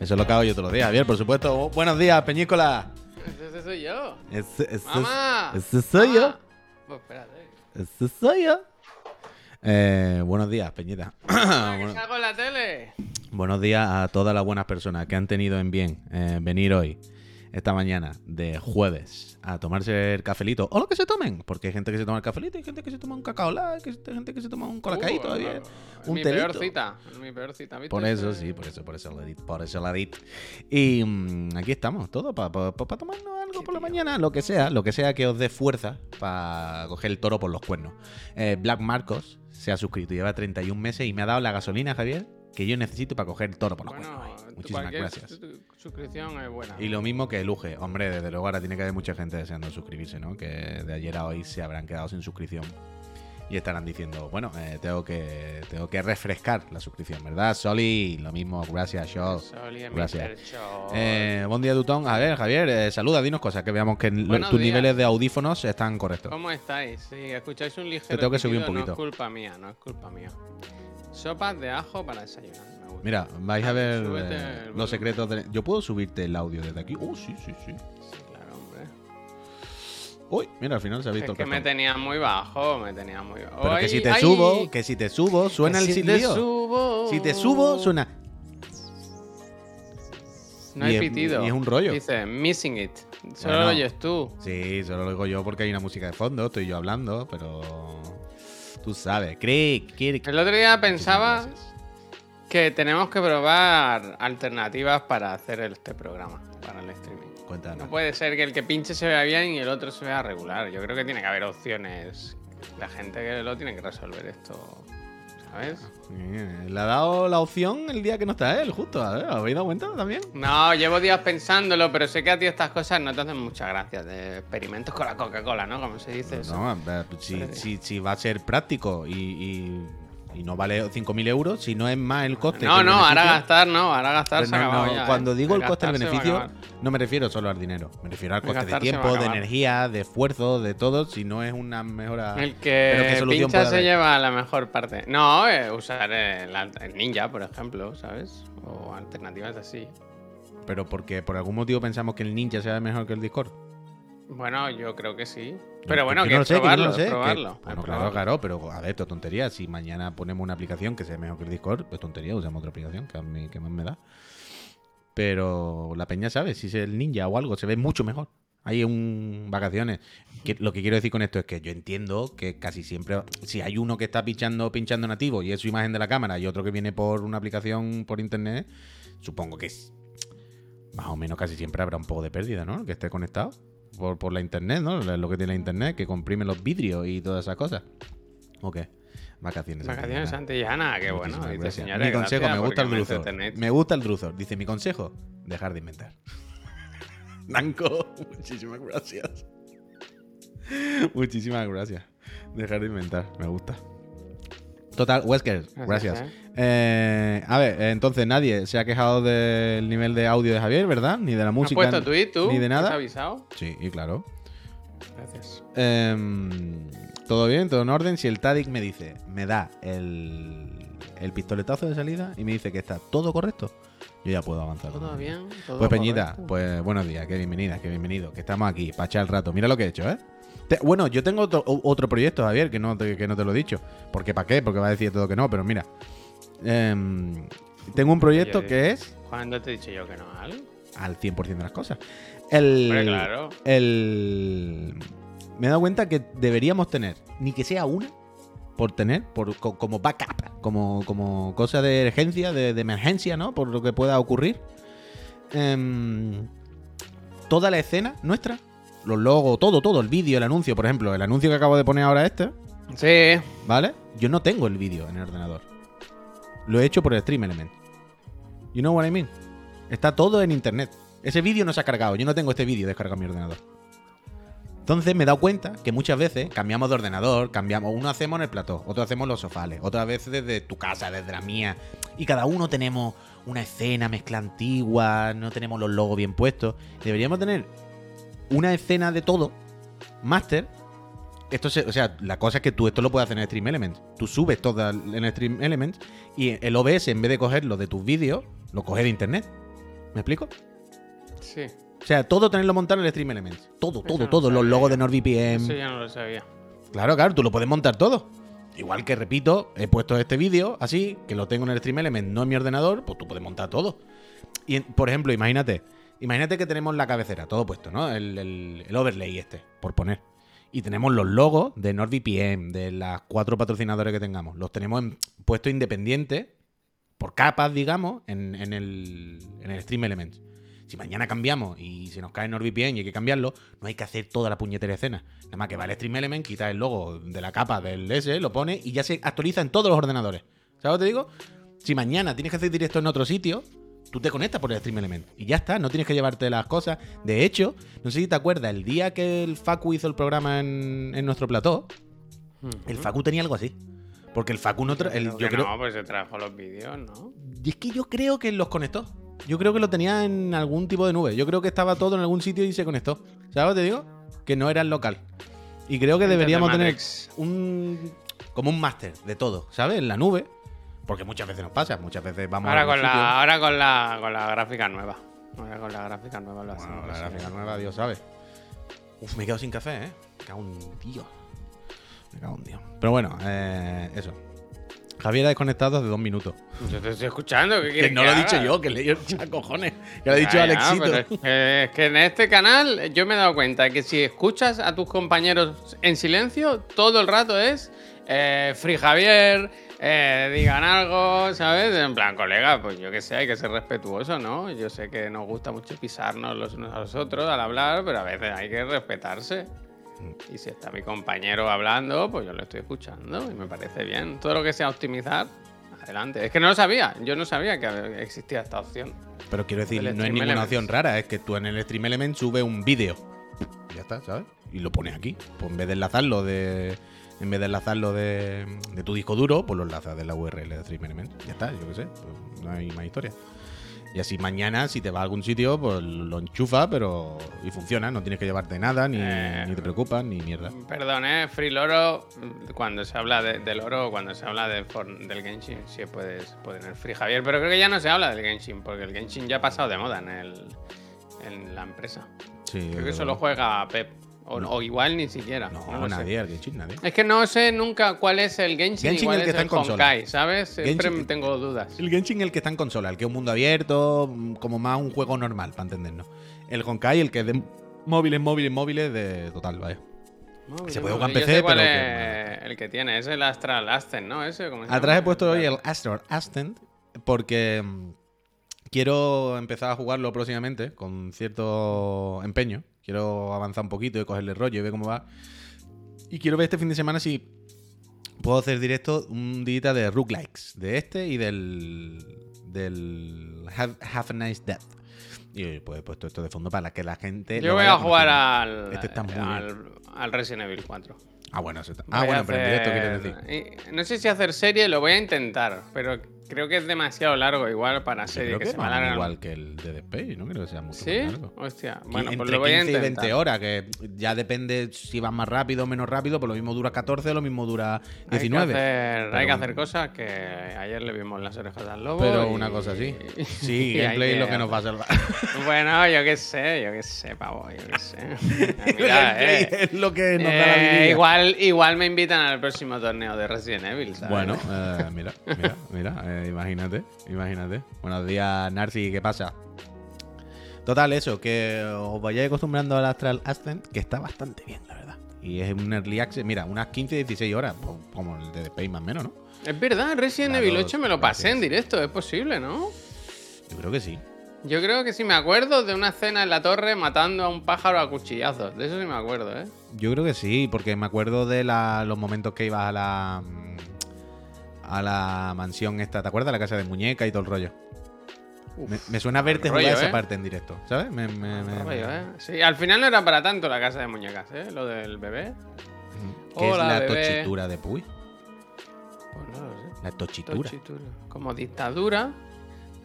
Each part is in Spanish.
Eso es lo que hago yo todos los días, Javier, por supuesto. Oh, buenos días, Peñícola. Ese soy yo. Ese, ese- ¡Mamá! ese soy yo. Mamá. Pues espérate. Ese soy yo. Eh, buenos días, Peñita. Ah, ¿Qué Bueno- en la tele? buenos días a todas las buenas personas que han tenido en bien eh, venir hoy, esta mañana de jueves, a tomarse el cafelito o lo que se tomen, porque hay gente que se toma el cafelito, hay gente que se toma un cacao hay gente que se toma un colacao Uh, todavía, es un mi peor telito. cita. es Mi peor cita, ¿viste? Por eso, sí, por eso, por eso la por eso la dit. Y mm, aquí estamos, todo para tomarnos algo Sí, por la tío. mañana, lo que sea, lo que sea que os dé fuerza para coger el toro por los cuernos. Eh, Black Marcos se ha suscrito, lleva 31 meses y me ha dado la gasolina, Javier, que yo necesito para coger el toro por los Bueno, cuernos. Muchísimas cualquier gracias. su- suscripción es buena. Y lo mismo que Luge. Hombre, desde luego ahora tiene que haber mucha gente deseando suscribirse, ¿no? Que de ayer a hoy se habrán quedado sin suscripción. Y estarán diciendo, bueno, eh, tengo que tengo que refrescar la suscripción, ¿verdad? Soli, lo mismo, gracias, Shaw. Soli Gracias. Eh, buen día, Dutón. A ver, Javier, eh, saluda, dinos cosas, que veamos que Buenos tus días. niveles de audífonos están correctos. ¿Cómo estáis? Si escucháis un ligero Te tengo que subir un poquito. No es culpa mía, no es culpa mía. Sopas de ajo para desayunar. Mira, vais a ver eh, los secretos de... Yo puedo subirte el audio desde aquí. Oh, sí, sí, sí. Sí, claro, hombre. Uy, mira, al final se ha Es visto que el me tenía muy bajo, me tenía muy bajo. Pero que ¡Ay, si te ay! subo, que si te subo, suena Que el si te subo. Si te subo, suena... No y hay es- pitido. y es un rollo. Dice, missing it. Solo Bueno. lo oyes tú. Sí, solo lo digo yo porque hay una música de fondo, estoy yo hablando, pero... Tú sabes, Crick. El otro día pensaba. Que tenemos que probar alternativas para hacer este programa, para el streaming. Cuéntanos. No puede ser que el que pinche se vea bien y el otro se vea regular. Yo creo que tiene que haber opciones. La gente que lo tiene que resolver esto, ¿sabes? Le ha dado la opción el día que no está él, justo. A ver, ¿os habéis dado cuenta también? No, llevo días pensándolo, pero sé que a ti estas cosas no te hacen muchas gracias. De experimentos con la Coca-Cola, ¿no? Como se dice eso. No, ver, si, si, si va a ser práctico y, y- y no vale 5.000 euros, si no es más el coste. No, no, ahora gastar, no, ahora gastar se no, no, ya, ¿eh? Cuando digo el coste del beneficio, no me refiero solo al dinero. Me refiero al coste de tiempo, de energía, de esfuerzo, de todo. Si no es una mejora. El que ¿qué solución pincha se haber? lleva la mejor parte. No, eh, usar el, alt- el ninja, por ejemplo, ¿sabes? O alternativas así. Pero porque por algún motivo pensamos que el ninja sea mejor que el Discord. Bueno, yo creo que sí. Pero bueno, que no lo sé, que no probarlo, lo es sé, que-. Bueno, claro, claro, pero a ver, esto es tontería. Si mañana ponemos una aplicación que sea mejor que el Discord, pues tontería, usamos otra aplicación que a mí que más me da. Pero la peña sabe, si es el ninja o algo, se ve mucho mejor. Hay un vacaciones. Que- lo que quiero decir con esto es que yo entiendo que casi siempre, si hay uno que está pinchando, pinchando nativo y es su imagen de la cámara y otro que viene por una aplicación por internet, supongo que es, más o menos casi siempre habrá un poco de pérdida, ¿no? El que esté conectado por, por la internet, ¿no? Lo que tiene la internet, que comprime los vidrios y todas esas cosas. ¿O qué? Vacaciones. Vacaciones Santillana. Qué bueno. Dice, señores, mi consejo, gracias me gusta el Druzor. Me gusta el Druzor. Dice, mi consejo, dejar de inventar. Nanco, muchísimas gracias. muchísimas gracias. Dejar de inventar, me gusta. Total, Wesker, gracias. ¿eh? Eh, a ver, entonces nadie se ha quejado del nivel de audio de Javier, ¿verdad? Ni de la ¿Has música. puesto tweet tú? Ni de ¿Has nada. avisado? Sí, y claro. Gracias. Em, todo bien, todo en orden. Si el Tadic me dice, me da el, el pistoletazo de salida y me dice que está todo correcto, yo ya puedo avanzar. ¿Todo bien? ¿Todo Pues Peñita, correcto? pues buenos días, qué bienvenida, qué bienvenido, que estamos aquí para echar el rato. Mira lo que he hecho, ¿eh? Te- bueno, yo tengo otro, otro proyecto, Javier, que no, te, que no te lo he dicho. Porque ¿para qué? Porque va a decir todo que no, pero mira. Em, tengo un proyecto Oye, que es ¿Cuándo te he dicho yo que no, Al? al 100% de las cosas. El, Hombre, claro. el... Me he dado cuenta que deberíamos tener, ni que sea una, por tener, por, co- como backup, como, como cosa de urgencia, de, de emergencia, ¿no? Por lo que pueda ocurrir. Em, toda la escena nuestra, los logos, todo, todo, el vídeo, el anuncio, por ejemplo, el anuncio que acabo de poner ahora este, Sí. ¿vale? Yo no tengo el vídeo en el ordenador. Lo he hecho por el Stream Element. You know what I mean? Está todo en internet. Ese vídeo no se ha cargado. Yo no tengo este vídeo descargado en mi ordenador. Entonces me he dado cuenta que muchas veces cambiamos de ordenador, cambiamos, uno hacemos en el plató, otro hacemos en los sofales, otras veces desde tu casa, desde la mía. Y cada uno tenemos una escena mezcla antigua, no tenemos los logos bien puestos. Deberíamos tener una escena de todo, máster, esto se, o sea, la cosa es que tú esto lo puedes hacer en Stream Elements. Tú subes todo en Stream Elements y el OBS, en vez de cogerlo de tus vídeos, lo coge de internet. ¿Me explico? Sí. O sea, todo tenerlo montado en el Stream Elements. Todo, todo, no todo. Los logos de NordVPN. Eso ya no lo sabía. Claro, claro, tú lo puedes montar todo. Igual que, repito, he puesto este vídeo así, que lo tengo en el Stream Element, no en mi ordenador, pues tú puedes montar todo. Y, por ejemplo, imagínate, imagínate que tenemos la cabecera, todo puesto, ¿no? El, el- el overlay este, por poner. Y tenemos los logos de NordVPN, de las cuatro patrocinadores que tengamos. Los tenemos en, puestos independientes, por capas, digamos, en, en el, en el Stream Elements. Si mañana cambiamos y se nos cae NordVPN y hay que cambiarlo, no hay que hacer toda la puñetera escena. Nada más que va al Stream Element, quita el logo de la capa del S, lo pone y ya se actualiza en todos los ordenadores. ¿Sabes lo que te digo? Si mañana tienes que hacer directo en otro sitio, tú te conectas por el Stream Element y ya está, no tienes que llevarte las cosas. De hecho, no sé si te acuerdas, el día que el Facu hizo el programa en, en nuestro plató, el Facu tenía algo así. Porque el Facu no... tra- el- Creo yo que creo, No, pues se trajo los vídeos, ¿no? y es que yo creo que los conectó. Yo creo que lo tenía en algún tipo de nube. Yo creo que estaba todo en algún sitio y se conectó. ¿Sabes lo que te digo? Que no era el local. Y creo que deberíamos tener un. como un máster de todo, ¿sabes? En la nube. Porque muchas veces nos pasa. Muchas veces vamos Ahora a con, la, ahora con la con la gráfica nueva. Ahora con la gráfica nueva lo. Bueno, la gráfica nueva, Dios sabe. Uf, me he quedado sin café, ¿eh? Me cago en Dios. Me cago en Dios. Pero bueno, eh, eso. Javier ha desconectado hace dos minutos. Yo te estoy escuchando. ¿qué Que no lo he dicho yo, que le he dicho a cojones. Que lo ha dicho Ya, Alexito. es, que, es que en este canal yo me he dado cuenta que si escuchas a tus compañeros en silencio, todo el rato es eh, Free Javier, eh, digan algo, ¿sabes? En plan, colega, pues yo que sé, hay que ser respetuoso, ¿no? Yo sé que nos gusta mucho pisarnos los unos a los otros al hablar, pero a veces hay que respetarse. Y si está mi compañero hablando, pues yo lo estoy escuchando y me parece bien. Todo lo que sea optimizar, adelante. Es que no lo sabía, yo no sabía que existía esta opción. Pero quiero decir, El no es ninguna Elements. opción rara, es que tú en el Stream Element subes un vídeo. Ya está, ¿sabes? Y lo pones aquí. Pues en vez de enlazarlo de. En vez de enlazarlo de, de tu disco duro, pues lo enlazas de la URL de Stream Element. Ya está, yo qué sé. pues no hay más historia. Y así mañana, si te vas a algún sitio, pues lo enchufa, pero. Y funciona, no tienes que llevarte nada, ni, Eh, ni te preocupas, ni mierda. Perdón, ¿eh? Free Loro, cuando se habla de- del oro, cuando se habla de del Genshin, sí puedes poner Free Javier, pero creo que ya no se habla del Genshin, porque el Genshin ya ha pasado de moda en, el, en la empresa. Sí, Creo que solo juega Pep, o, No. o igual ni siquiera. No, nadie, el Genshin, nadie. Es que no sé nunca cuál es el Genshin, Genshin y cuál el que es está el en consola. Honkai, ¿sabes? Siempre Genshin- tengo dudas. El Genshin el que está en consola, el que es un mundo abierto, mm, como más un juego normal, para entendernos. El Honkai, el que es de móviles, móviles, móviles, de total, vaya. No, Se puede jugar en PC, sé cuál pero es el que tiene, es el Astral Ascent, ¿no? Ese, ¿cómo se Atrás he puesto hoy el Astro Ascent porque mm, quiero empezar a jugarlo próximamente con cierto empeño. Quiero avanzar un poquito y cogerle rollo y ver cómo va. Y quiero ver este fin de semana si puedo hacer directo un día de roguelikes, de este y del del Have, Have a Nice Death. Y pues he puesto esto de fondo para que la gente Yo voy a jugar al, Este está muy al, al Resident Evil 4. Ah, bueno, eso está- Ah, bueno, pero en directo quieres decir. No sé si hacer serie, lo voy a intentar, pero creo que es demasiado largo igual para serie, creo que, que se me igual que el de The Space, no creo que sea mucho ¿Sí? más largo. Hostia, bueno, pues entre lo voy a 15 y intentar. 20 horas, que ya depende si vas más rápido o menos rápido, pues lo mismo dura 14, lo mismo dura 19. Hay que hacer, hay que Pero- hacer cosas que ayer le vimos las orejas al lobo. Pero y- una cosa así. y Sí, gameplay es lo que nos va a salvar. Bueno, yo qué sé, yo qué sé, pavo, yo qué sé. Mira, eh, es lo que nos da la eh, vidilla. igual, igual me invitan al próximo torneo de Resident Evil, ¿sabes? Bueno, eh, mira, mira, mira, eh, imagínate, imagínate. Buenos días, Narci, ¿qué pasa? Total, eso, que os vayáis acostumbrando al Astral Ascent, que está bastante bien, la verdad. Y es un early access, mira, unas 15, 16 horas, pues, como el de The Space más o menos, ¿no? Es verdad, Resident Evil 8 me lo pasé en directo, es posible, ¿no? Yo creo que sí. Yo creo que sí me acuerdo de una escena en la torre matando a un pájaro a cuchillazos. De eso sí me acuerdo, ¿eh? Yo creo que sí, porque me acuerdo de la- los momentos que ibas a la mm, a la mansión esta, ¿te acuerdas? La casa de muñeca y todo el rollo. Uf, Me, me suena verte rollo, jugar esa ¿eh? parte en directo, ¿sabes? Me- rollo, ¿eh? Sí, al final no era para tanto la casa de muñecas, ¿eh? Lo del bebé. ¿Qué es la bebé. tochitura de Puy? Pues no lo sé. La tochitura. Tochitura. Como dictadura,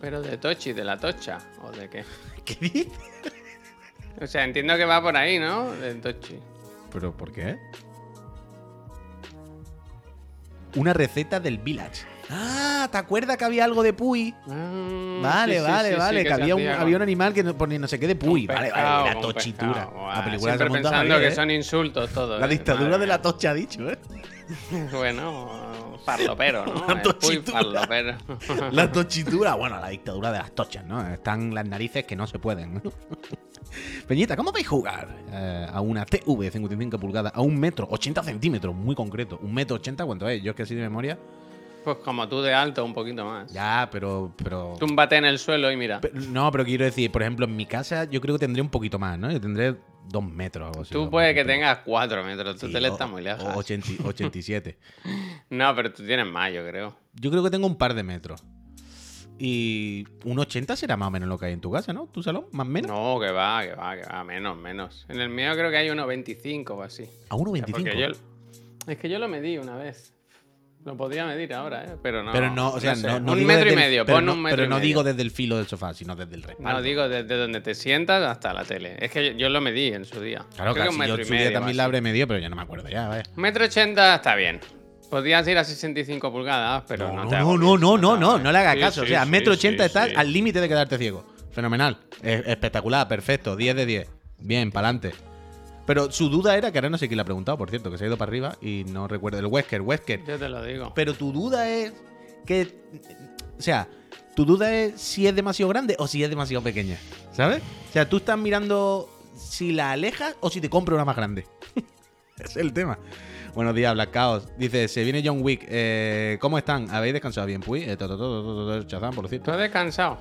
pero de Tochi, de la tocha. ¿O de qué? ¿Qué dices? O sea, entiendo que va por ahí, ¿no? De Tochi. ¿Pero por qué? Una receta del Village. Ah, ¿te acuerdas que había algo de Puy? Ah, Vale, sí, sí, vale, sí, vale. que había un, había un animal que no, ponía no sé qué de Puy. Vale, pescado, vale, la tochitura. La película siempre monta pensando bien, que ¿eh? son insultos todos. La ¿eh? dictadura Madre de la tocha, ha dicho, ¿eh? Bueno, farlopero, ¿no? La tochitura. La tochitura, bueno, la dictadura de las tochas, ¿no? Están las narices que no se pueden. Peñita, ¿cómo vais a jugar eh, a una TV de 55 pulgadas a un metro 80 centímetros? Muy concreto. ¿Un metro 80 cuánto es? Yo es que así de memoria. Pues como tú de alto, un poquito más. Ya, pero. pero... Túmbate en el suelo y mira. No, pero quiero decir, por ejemplo, en mi casa yo creo que tendré un poquito más, ¿no? Yo tendré dos metros o algo así. Tú dos puede que tengas 4 metros, tu Sí, tele o- está muy lejos. o 80 87. No, pero tú tienes más, yo creo. Yo creo que tengo un par de metros. Y un 80 será más o menos lo que hay en tu casa, ¿no? ¿Tu salón? ¿Más o menos? No, que va, que va, que va, menos, menos. En el mío creo que hay unos 25 o así. A 1,25. Porque yo, es que yo lo medí una vez. Lo podría medir ahora, ¿eh? Pero no. Pero no, o sea, sé. no, no un digo metro y el- medio, pero pon no, un metro Pero y no medio. digo desde el filo del sofá, sino desde el respaldo. No, digo desde donde te sientas hasta la tele. Es que yo, yo lo medí en su día. Claro, Creo que un metro yo y en su día medio. también la habré medido, pero ya no me acuerdo ya, vaya. Metro ochenta está bien. Podrías ir a 65 pulgadas, pero no, No, te no, no, no, no, no, le hagas caso. o sea, metro ochenta estás al límite de quedarte ciego. Fenomenal. Es- espectacular, perfecto. 10 de 10. Bien, para adelante. Pero su duda era, que ahora no sé quién le ha preguntado, por cierto, que se ha ido para arriba y no recuerdo. El Wesker, Wesker. Yo te lo digo. Pero tu duda es que. O sea, tu duda es si es demasiado grande o si es demasiado pequeña. ¿Sabes? O sea, tú estás mirando si la alejas o si te compro una más grande. Es el tema. Buenos días, Black Chaos. Dice, se viene John Wick. Eh, ¿Cómo están? ¿Habéis descansado bien, Puy? Eh, Chazán, por ¿Tú cierto. has descansado?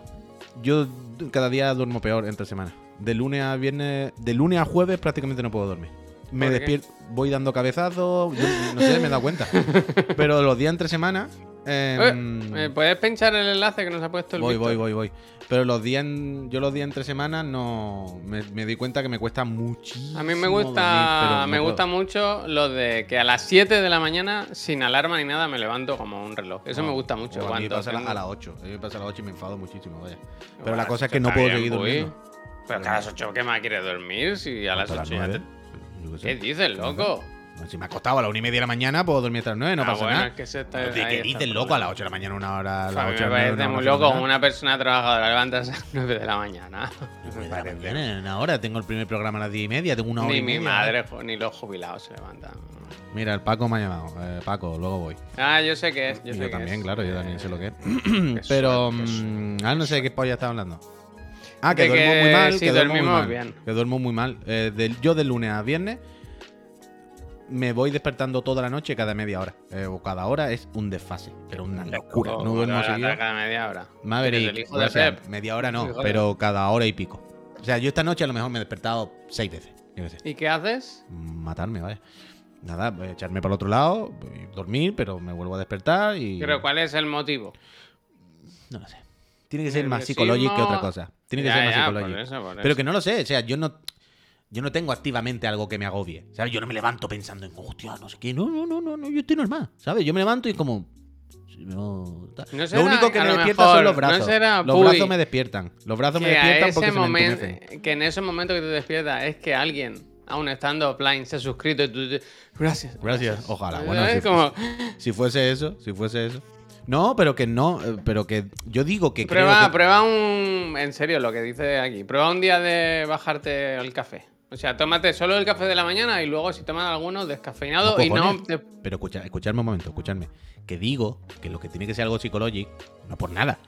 Yo cada día duermo peor entre semanas. De lunes a viernes, de lunes a jueves prácticamente no puedo dormir. Me despierto, voy dando cabezazos, no sé, me he dado cuenta. Pero los días entre semanas... em, Eh, ¿Puedes pinchar el enlace que nos ha puesto el voy, voy, voy, voy. Pero los días, en- yo los días entre semanas no, me, me doy cuenta que me cuesta muchísimo. A mí me gusta, me puedo. gusta mucho lo de que a las 7 de la mañana, sin alarma ni nada, me levanto como un reloj. Eso me gusta mucho. A mí me pasa a la- tengo- a las 8. A mí me pasa a las 8 y me enfado muchísimo, vaya. Pero Bueno, la cosa es que no puedo bien, seguir durmiendo. Pero que a las 8, ¿qué más quieres dormir? Si a las Hasta 8 ya te... Qué. ¿Qué dices, loco? Si me ha costado a las 1 y media de la mañana, puedo dormir hasta las 9, no Ah, pasa bueno, nada. es que se está- ¿De qué dices, loco? A las 8 de la mañana, una hora. A las A mí 8 me de la parece muy loco una persona trabajadora levantarse a las 9 de la mañana. Nueve Me de parece. en una hora. Tengo el primer programa a las 10 y media, tengo una hora Ni y mi media. madre jo- ni los jubilados se levantan. Mira, el Paco me ha llamado. Eh, Paco, luego voy. Ah, yo sé que es. Yo, sé yo que también, es. claro, yo también Eh, sé lo que es. qué Pero, qué mm, ah, no sé qué polla estaba hablando. Ah, que duermo que muy mal, sí, que duermo muy mal. bien. Que duermo muy mal. Eh, del- yo de lunes a viernes me voy despertando toda la noche cada media hora. Eh, o cada hora es un desfase, pero una locura. No duermo seguido. Cada media hora. Maverick, o sea, media hora no, pero cada hora y pico. O sea, yo esta noche a lo mejor me he despertado seis veces. ¿Y qué haces? Matarme, vaya. Nada, voy a echarme para el otro lado, dormir, pero me vuelvo a despertar y. Pero ¿cuál es el motivo? No lo sé. Tiene que ser más psicológico que otra cosa. Tiene que Ya, ser más psicológico. Pero eso. que no lo sé, o sea, yo no. Yo no tengo activamente algo que me agobie. ¿Sabes? Yo no me levanto pensando en, hostia, no sé qué. No, no, no, no, no yo estoy normal. ¿Sabes? Yo me levanto y como. no, No lo será- único que me lo despierta mejor, son los no brazos. será, los Puy, brazos me despiertan. Los brazos me despiertan porque se me momento, que en ese momento que te despiertas es que alguien, aún estando offline, se ha suscrito y tú gracias. Gracias. Ojalá. Bueno, si, como, si fuese eso, si fuese eso. No, pero que no, eh, pero que yo digo que prueba, creo que... prueba un. En serio, lo que dice aquí. Prueba un día de bajarte el café. O sea, tómate solo el café de la mañana y luego, si tomas alguno, descafeinado No, y no. te- Pero escucha, escuchadme un momento, escuchadme. Que digo que lo que tiene que ser algo psicológico, no por nada,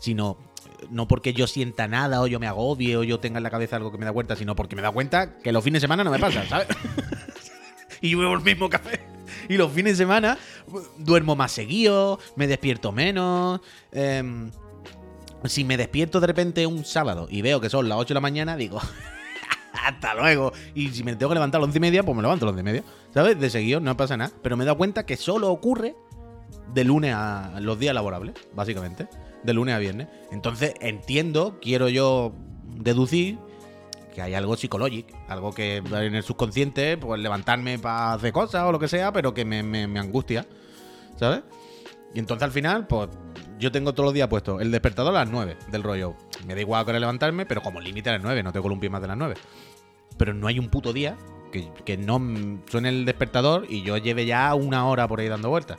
sino eh, no porque yo sienta nada o yo me agobie o yo tenga en la cabeza algo que me da cuenta, sino porque me da cuenta que los fines de semana no me pasa, ¿sabes? y yo bebo el mismo café. Y los fines de semana duermo más seguido, me despierto menos. em, si me despierto de repente un sábado y veo que son las 8 de la mañana, digo, hasta luego. Y si me tengo que levantar a las 11 y media, pues me levanto a las 11 y media. ¿Sabes? De seguido, no pasa nada. Pero me he dado cuenta que solo ocurre de lunes a los días laborables, básicamente. De lunes a viernes. Entonces entiendo, quiero yo deducir que hay algo psicológico, algo que en el subconsciente, pues levantarme para hacer cosas o lo que sea, pero que me, angustia, ¿sabes? Y entonces al final, pues yo tengo todos los días puesto el despertador a las 9 del rollo. Me da igual que levantarme, pero como límite a las 9, no tengo un más de las 9. Pero no hay un puto día que, no suene el despertador y yo lleve ya una hora por ahí dando vueltas.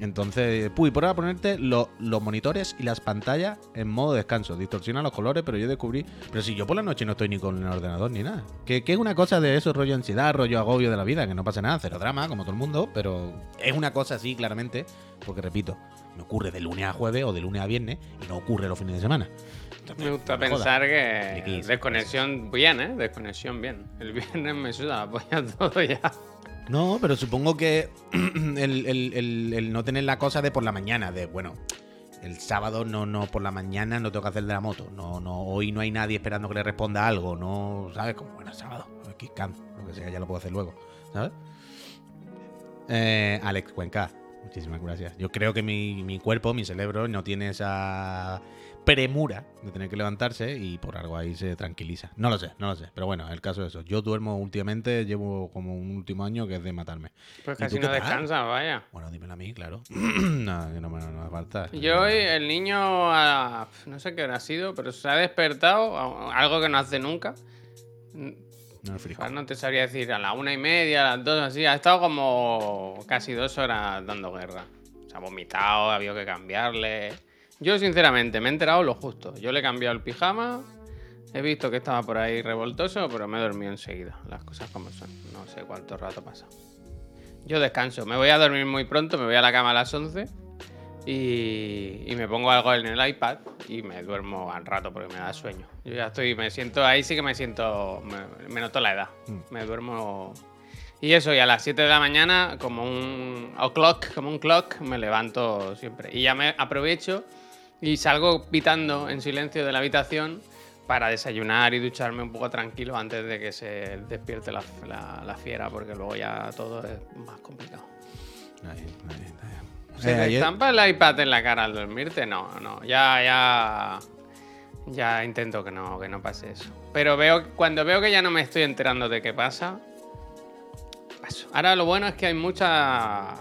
Entonces, puy, prueba a ponerte lo- los monitores y las pantallas en modo descanso. Distorsiona los colores, pero yo descubrí. Pero si yo por la noche no estoy ni con el ordenador ni nada. Que, que es una cosa de eso, rollo ansiedad, rollo agobio de la vida, que no pasa nada, cero drama, como todo el mundo, pero es una cosa así, claramente, porque repito, me ocurre de lunes a jueves o de lunes a viernes y no ocurre los fines de semana. Entonces, Me gusta no me jodas. pensar ¿De que desconexión bien, ¿eh? Desconexión bien. El viernes me suda la polla todo ya. No, pero supongo que el, el- el- no tener la cosa de por la mañana, de bueno, el sábado no, no, por la mañana no tengo que hacer de la moto, no, no, hoy no hay nadie esperando que le responda algo, no, ¿sabes? Como bueno, sábado, Cam, lo que sea, ya lo puedo hacer luego, ¿sabes? Eh, Alex Cuenca, muchísimas gracias. Yo creo que mi, mi cuerpo, mi cerebro, no tiene esa premura de tener que levantarse y por algo ahí se tranquiliza. No lo sé, no lo sé. Pero bueno, el caso es eso. Yo duermo últimamente, llevo como un último año que es de matarme. Pues ¿Y casi no qué tal? descansa, vaya. Bueno, dímelo a mí, claro. no, que no me, no me falta. Yo hoy, el niño, a- no sé qué hora ha sido, pero se ha despertado, algo que no hace nunca. No. Ahora no te sabría decir, a la una y media, a las dos, así. Ha estado como casi dos horas dando guerra. Se ha vomitado, ha habido que cambiarle. Yo, sinceramente, me he enterado lo justo. Yo le he cambiado el pijama, he visto que estaba por ahí revoltoso, pero me he dormido enseguida. Las cosas como son. No sé cuánto rato pasa. Yo descanso. Me voy a dormir muy pronto, me voy a la cama a las 11 y, y me pongo algo en el iPad y me duermo al rato porque me da sueño. Yo ya estoy, me siento, ahí sí que me siento, me, me noto la edad. Me duermo. Y eso, y a las 7 de la mañana, como un o'clock, como un clock, me levanto siempre. Y ya me aprovecho y salgo pitando en silencio de la habitación para desayunar y ducharme un poco tranquilo antes de que se despierte la, la- la fiera, porque luego ya todo es más complicado. Ahí, ahí, ahí. ¿Se Eh, te ayer- estampa el iPad en la cara al dormirte? No, no. Ya, ya. Ya intento que no, que no pase eso. Pero veo, cuando veo que ya no me estoy enterando de qué pasa, paso. Ahora lo bueno es que hay mucha,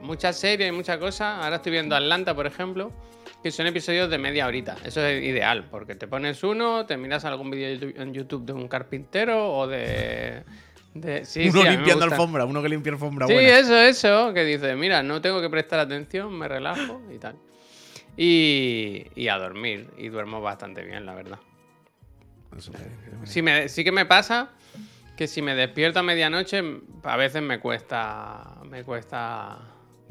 mucha serie y mucha cosa. Ahora estoy viendo Atlanta, por ejemplo, que son episodios de media horita. Eso es ideal, porque te pones uno, te miras algún vídeo en YouTube de un carpintero o de. de sí, uno sí, limpiando alfombra, uno que limpia alfombra Sí, buena. eso, eso, que dice, mira, no tengo que prestar atención, me relajo y tal. Y, y a dormir, y duermo bastante bien, la verdad. Sí, me, sí que me pasa que si me despierto a medianoche, a veces me cuesta, me cuesta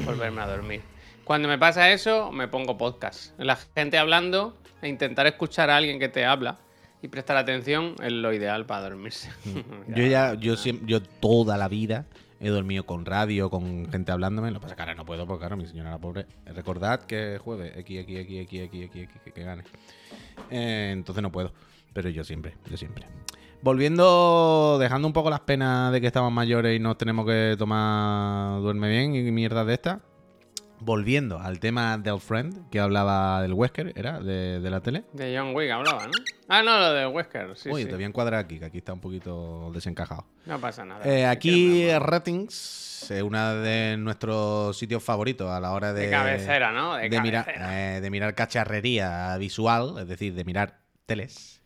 volverme a dormir. Cuando me pasa eso, me pongo podcast. La gente hablando e intentar escuchar a alguien que te habla y prestar atención es lo ideal para dormirse. Yo ya, yo siempre, yo toda la vida he dormido con radio, con gente hablándome. Lo que pasa es que ahora no puedo, porque claro, mi señora la pobre. Recordad que es jueves, X, X, X, X, X, X, X, que- que gane. Eh, entonces no puedo. Pero yo siempre, yo siempre. Volviendo, dejando un poco las penas de que estamos mayores y nos tenemos que tomar duerme bien y mierda de esta. Volviendo al tema del friend que hablaba del Wesker, ¿era? De, de la tele. De John Wick hablaba, ¿no? Ah, no, lo de Wesker, sí, Oye, sí. te voy a encuadrar aquí, que aquí está un poquito desencajado. No pasa nada. Eh, aquí Ratings es uno de nuestros sitios favoritos a la hora de, de cabecera, ¿no? De, de mirar, cabecera. eh, de mirar cacharrería visual, es decir, de mirar teles.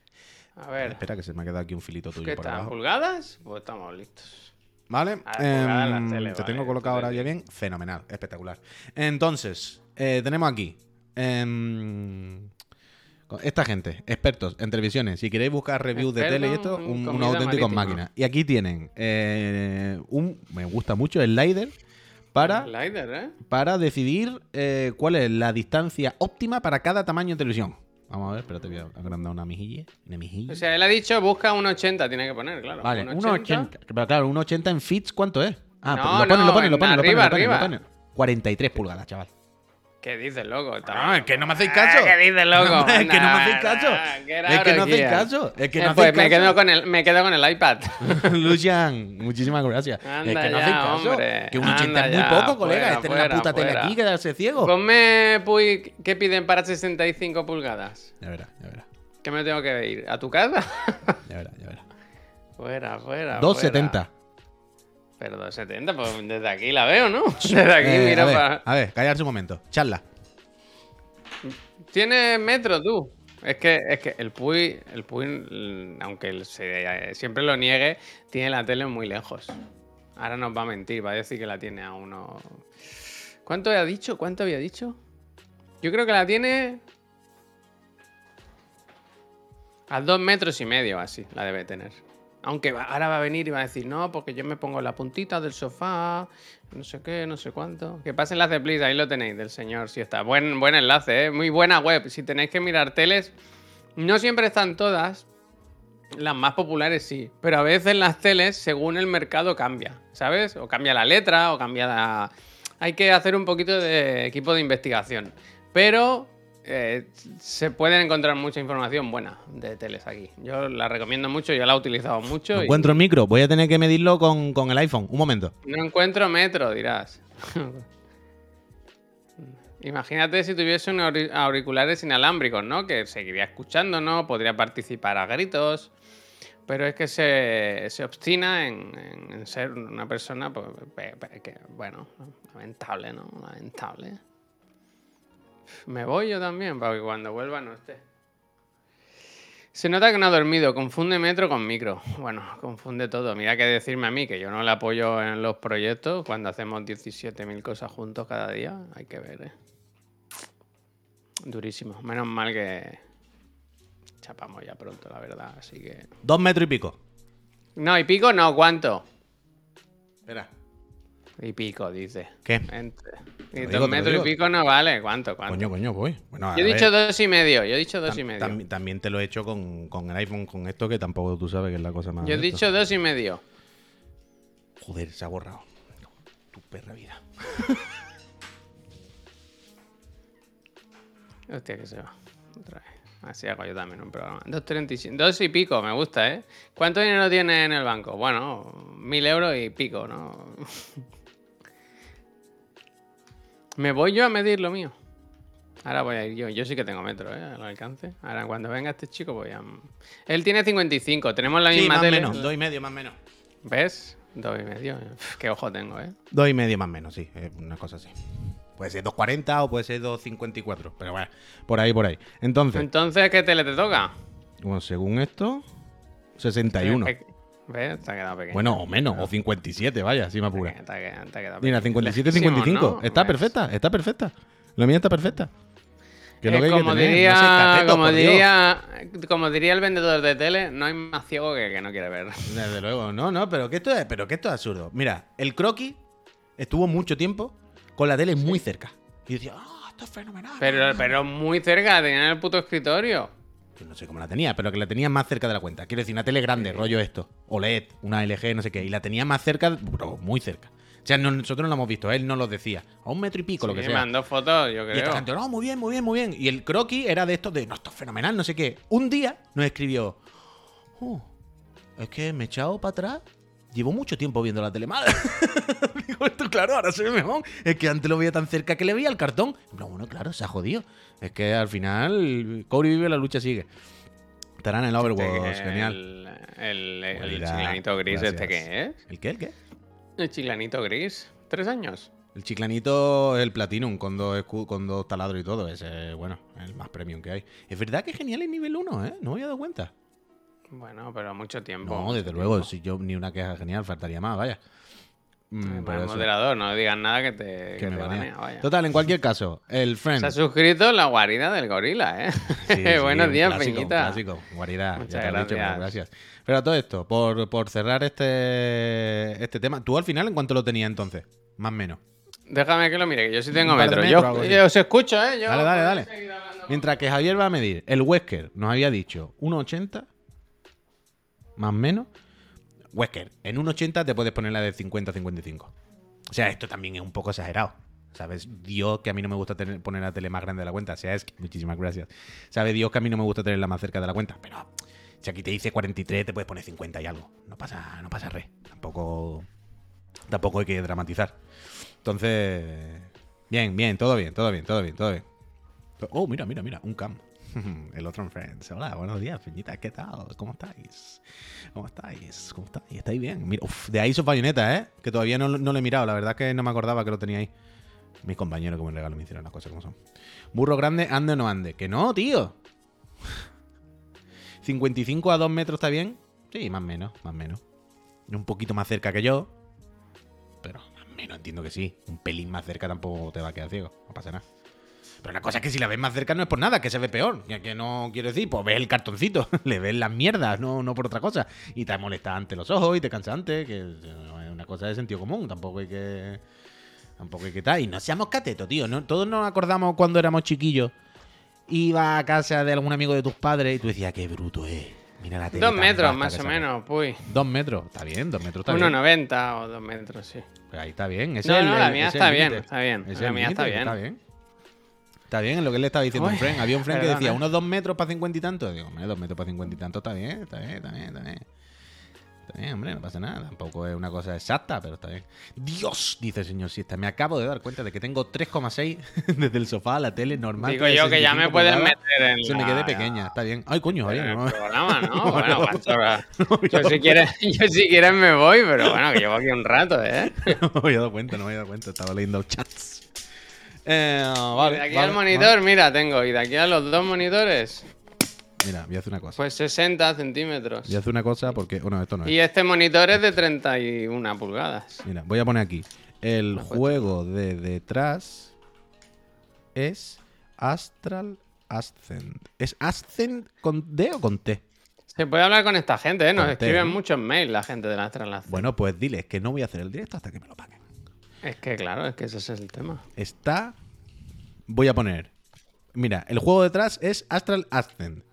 A ver, Espera, que se me ha quedado aquí un filito tuyo ¿qué están? ¿Pulgadas? Pues estamos listos. ¿Vale? Tele, te vale, tengo colocado ahora ya bien. Fenomenal, espectacular. Entonces, eh, tenemos aquí. em, esta gente, expertos en televisiones. Si queréis buscar reviews de tele y esto, un, auténticos marítima. máquinas. Y aquí tienen eh, un. Me gusta mucho el Lider para, Slider, ¿eh? para decidir eh, cuál es la distancia óptima para cada tamaño de televisión. Vamos a ver, espérate, voy a agrandar una mejilla. Una mejilla. O sea, él ha dicho busca un 80, tiene que poner, claro. Vale, un 1,80. Pero claro, 1,80 en fits, ¿cuánto es? Ah, No, lo pone, no, lo pone, lo pone, lo pone, arriba, lo pone, lo pone. 43 pulgadas, chaval. ¿Qué dices, loco? Ah, es que no me hacéis caso. ¿Qué dices, loco? No, es que no me hacéis caso. Es que no hacéis raro, caso. Es que Eh, no pues hacéis me quedo, con el, me quedo con el iPad. Lucian, muchísimas gracias. Es que no hacéis caso. Que un 80 Anda es muy poco, colega. Este es la puta tele aquí, quedarse ciego. Ponme, Puy, ¿qué piden para 65 pulgadas? Ya verás, ya verás. ¿Qué me tengo que ir? ¿A tu casa? Ya verás, ya verás. fuera, fuera. 270. Pero 270, pues desde aquí la veo, ¿no? Desde aquí Eh, mira a, ver, para. a ver, callarse un momento. Charla. Tienes metro tú. Es que, es que el Puy, el Puy, mm, aunque se- siempre lo niegue, tiene la tele muy lejos. Ahora nos va a mentir, va a decir que la tiene a unos ¿Cuánto había dicho? ¿Cuánto había dicho? Yo creo que la tiene. A dos metros y medio, así, la debe tener. Aunque ahora va a venir y va a decir, no, porque yo me pongo la puntita del sofá, no sé qué, no sé cuánto. Que pase enlace, please, ahí lo tenéis, del señor, si está. Buen, buen enlace, ¿eh? Muy buena web. Si tenéis que mirar teles, no siempre están todas. Las más populares sí, pero a veces las teles, según el mercado, cambia, ¿sabes? O cambia la letra, o cambia la... Hay que hacer un poquito de equipo de investigación. Pero eh, se pueden encontrar mucha información buena de teles aquí. Yo la recomiendo mucho, yo la he utilizado mucho. No y encuentro el micro, voy a tener que medirlo con, con el iPhone. Un momento. No encuentro metro, dirás. Imagínate si tuviese unos auriculares inalámbricos, ¿no? Que seguiría escuchando, ¿no? Podría participar a gritos. Pero es que se, se obstina en, en- en ser una persona, pues, que, bueno, lamentable, ¿no? Lamentable. Me voy yo también, para que cuando vuelva no esté. Se nota que no ha dormido, confunde metro con micro. Bueno, confunde todo. Mira que decirme a mí que yo no le apoyo en los proyectos cuando hacemos 17.000 cosas juntos cada día. Hay que ver, ¿eh? Durísimo. Menos mal que chapamos ya pronto, la verdad. Así que... Dos metros y pico. No, y pico no, ¿cuánto? Espera. Y pico, dice. ¿Qué? Entre... Y dos metros y pico no vale. ¿Cuánto? ¿Cuánto? Coño, coño, voy. Bueno, Yo he ver, dicho dos y medio. Yo he dicho dos y medio. tam- también te lo he hecho con, con el iPhone, con esto, que tampoco tú sabes que es la cosa más. Yo he esto. dicho dos y medio. Joder, se ha borrado. Tu perra vida. Hostia, que se va. Otra vez. Así hago yo también un programa. 2.35. Dos y pico, me gusta, ¿eh? ¿Cuánto dinero tiene en el banco? Bueno, mil euros y pico, ¿no? me voy yo a medir lo mío. Ahora voy a ir yo. Yo sí que tengo metro, ¿eh? Al alcance. Ahora, cuando venga este chico, voy a. Él tiene 55. Tenemos la Sí, misma más tele. menos. Dos y medio, más o menos. ¿Ves? Dos y medio. Uf, qué ojo tengo, ¿eh? Dos y medio, más o menos, sí. Es una cosa así. Puede ser 2.40 o puede ser 2.54. Pero bueno, por ahí, por ahí. Entonces, Entonces, ¿qué tele te toca? bueno, según esto, 61. Eh, ¿Ves? Te ha quedado pequeño. Bueno, o menos, o 57, vaya, si me apura. Te ha quedado- te ha quedado Mira, pequeño. 57, Lejísimos, 55. ¿no? Está ¿Ves? perfecta, está perfecta. La mía está perfecta. Que Eh, que que como, no diría, seas cateto, como, diría, como diría el vendedor de tele, no hay más ciego que que no quiere ver. Desde luego, no, no, pero que esto es, pero que esto es absurdo. Mira, el croquis estuvo mucho tiempo con la tele muy cerca. Y decía, ah, esto es fenomenal. Pero, pero muy cerca, tenía en el puto escritorio. Que no sé cómo la tenía, pero que la tenía más cerca de la cuenta. Quiero decir, una tele grande, rollo esto. OLED, una LG, no sé qué. Y la tenía más cerca, pero muy cerca. O sea, no- nosotros no lo hemos visto, él no lo decía. A un metro y pico, lo que sea. me mandó fotos, yo Y esta creo. gente, no, muy bien, muy bien, muy bien. Y el croquis era de estos de, no, esto es fenomenal, no sé qué. Un día nos escribió, "Oh, es que me he echado para atrás. Llevo mucho tiempo viendo la tele mal. Digo, esto claro, ahora se ve mejor. Es que antes lo veía tan cerca que le veía el cartón. No, bueno, claro, se ha jodido. Es que al final, Corey vive, la lucha sigue. Estarán en el Overwatch, Este, genial. El, el, chiclanito gris gracias. este que es. ¿El qué? ¿El qué? El chiclanito gris. ¿Tres años? El chiclanito, el Platinum, con dos, con dos taladros y todo. Ese, bueno, el más premium que hay. Es verdad que es genial el nivel 1, ¿eh? No me había dado cuenta. Bueno, pero mucho tiempo. No, mucho desde luego, si yo ni una queja genial, faltaría más, vaya. Mm, pero eso, moderador, no digas nada que te, que que me te banea. banea, vaya. Total, en cualquier caso, el Friend. Se ha suscrito la guarida del gorila, ¿eh? Sí, sí, Buenos días, clásico, Peñita. Clásico, guaridad. Muchas ya te lo he dicho, pero gracias. gracias. Pero a todo esto, por, por cerrar este, este tema, tú al final, ¿en cuánto lo tenías entonces? Más o menos. Déjame que lo mire, que yo sí tengo metro. Yo, yo os escucho, ¿eh? Yo Dale, dale, dale. Mientras que Javier va a medir, el Wesker nos había dicho 1,80 más o menos. Wesker, en 1,80 te puedes poner la de 50-55. O sea, esto también es un poco exagerado. ¿Sabes? Dios que a mí no me gusta tener, poner la tele más grande de la cuenta. O sea, es que, muchísimas gracias. ¿Sabe Dios que a mí no me gusta tenerla más cerca de la cuenta? Pero si aquí te dice 43, te puedes poner 50 y algo. No pasa, no pasa re. Tampoco, tampoco hay que dramatizar. Entonces, bien, bien, todo bien, todo bien, todo bien, todo bien. Oh, mira, mira, mira, un cam. El otro en Friends. Hola, buenos días, Peñita, ¿qué tal? ¿Cómo estáis? ¿Cómo estáis? ¿Cómo estáis? ¿Estáis bien? Mira, uf, de ahí sus Bayonetta, ¿eh? Que todavía no, no lo he mirado, la verdad que no me acordaba que lo tenía ahí. Mis compañeros que me regalo me hicieron las cosas como son. Burro grande, ande o no ande. Que no, tío. 55 a 2 metros está bien. Sí, más o menos, más o menos. Un poquito más cerca que yo. Pero más o menos entiendo que sí. Un pelín más cerca tampoco te va a quedar ciego. No pasa nada. Pero la cosa es que si la ves más cerca no es por nada, que se ve peor. Ya que no quiero decir, pues ves el cartoncito, le ves las mierdas, no, no por otra cosa. Y te molesta ante los ojos y te cansa antes, que es una cosa de sentido común. Tampoco hay que. Tampoco hay que tal. Y no seamos catetos, tío. ¿no? Todos nos acordamos cuando éramos chiquillos. Iba a casa de algún amigo de tus padres y tú decías, qué bruto es. Mira la tele Dos metros más o sale". menos, pues. Dos metros, está bien, dos metros está bien. 1,90 o dos metros, sí. Pues ahí está bien. ese No, el- no, la mía está bien, está bien. La mía está bien. Está bien. Lo que él le estaba diciendo a un friend. Había un friend que decía, unos dos metros para cincuenta y tanto. Digo, hombre, dos metros para cincuenta y tanto está bien, está bien, está bien, está bien. Está bien, hombre, no pasa nada. Tampoco es una cosa exacta, pero está bien. Dios, dice el señor Siesta. Me acabo de dar cuenta de que tengo 3,6 desde el sofá a la tele normal. Digo yo que ya me 65 pueden meter en Se me quede pequeña, está bien. Ay, coño, Javier, no. programa, ¿no? Bueno. Pastora, yo si quieres, yo si quieres me voy, pero bueno, que llevo aquí un rato, ¿eh? No me había dado cuenta, no me había dado cuenta. Estaba leyendo chats. Eh, y de aquí vale, al monitor, mira, tengo. Y de aquí a los dos monitores. Mira, voy a hacer una cosa. pues 60 centímetros. Voy a hacer una cosa porque. Bueno, esto no es. Y este monitor es de 31 pulgadas. Mira, voy a poner aquí. El juego de detrás es Astral Ascent. ¿Es Ascent con D o con T? Se puede hablar con esta gente, ¿eh? Nos Con escriben muchos mails la gente de la Astral Bueno, pues diles que no voy a hacer el directo hasta que me lo paguen. Es que claro, es que ese es el tema. Está. Voy a poner. Mira, el juego detrás es Astral Ascent.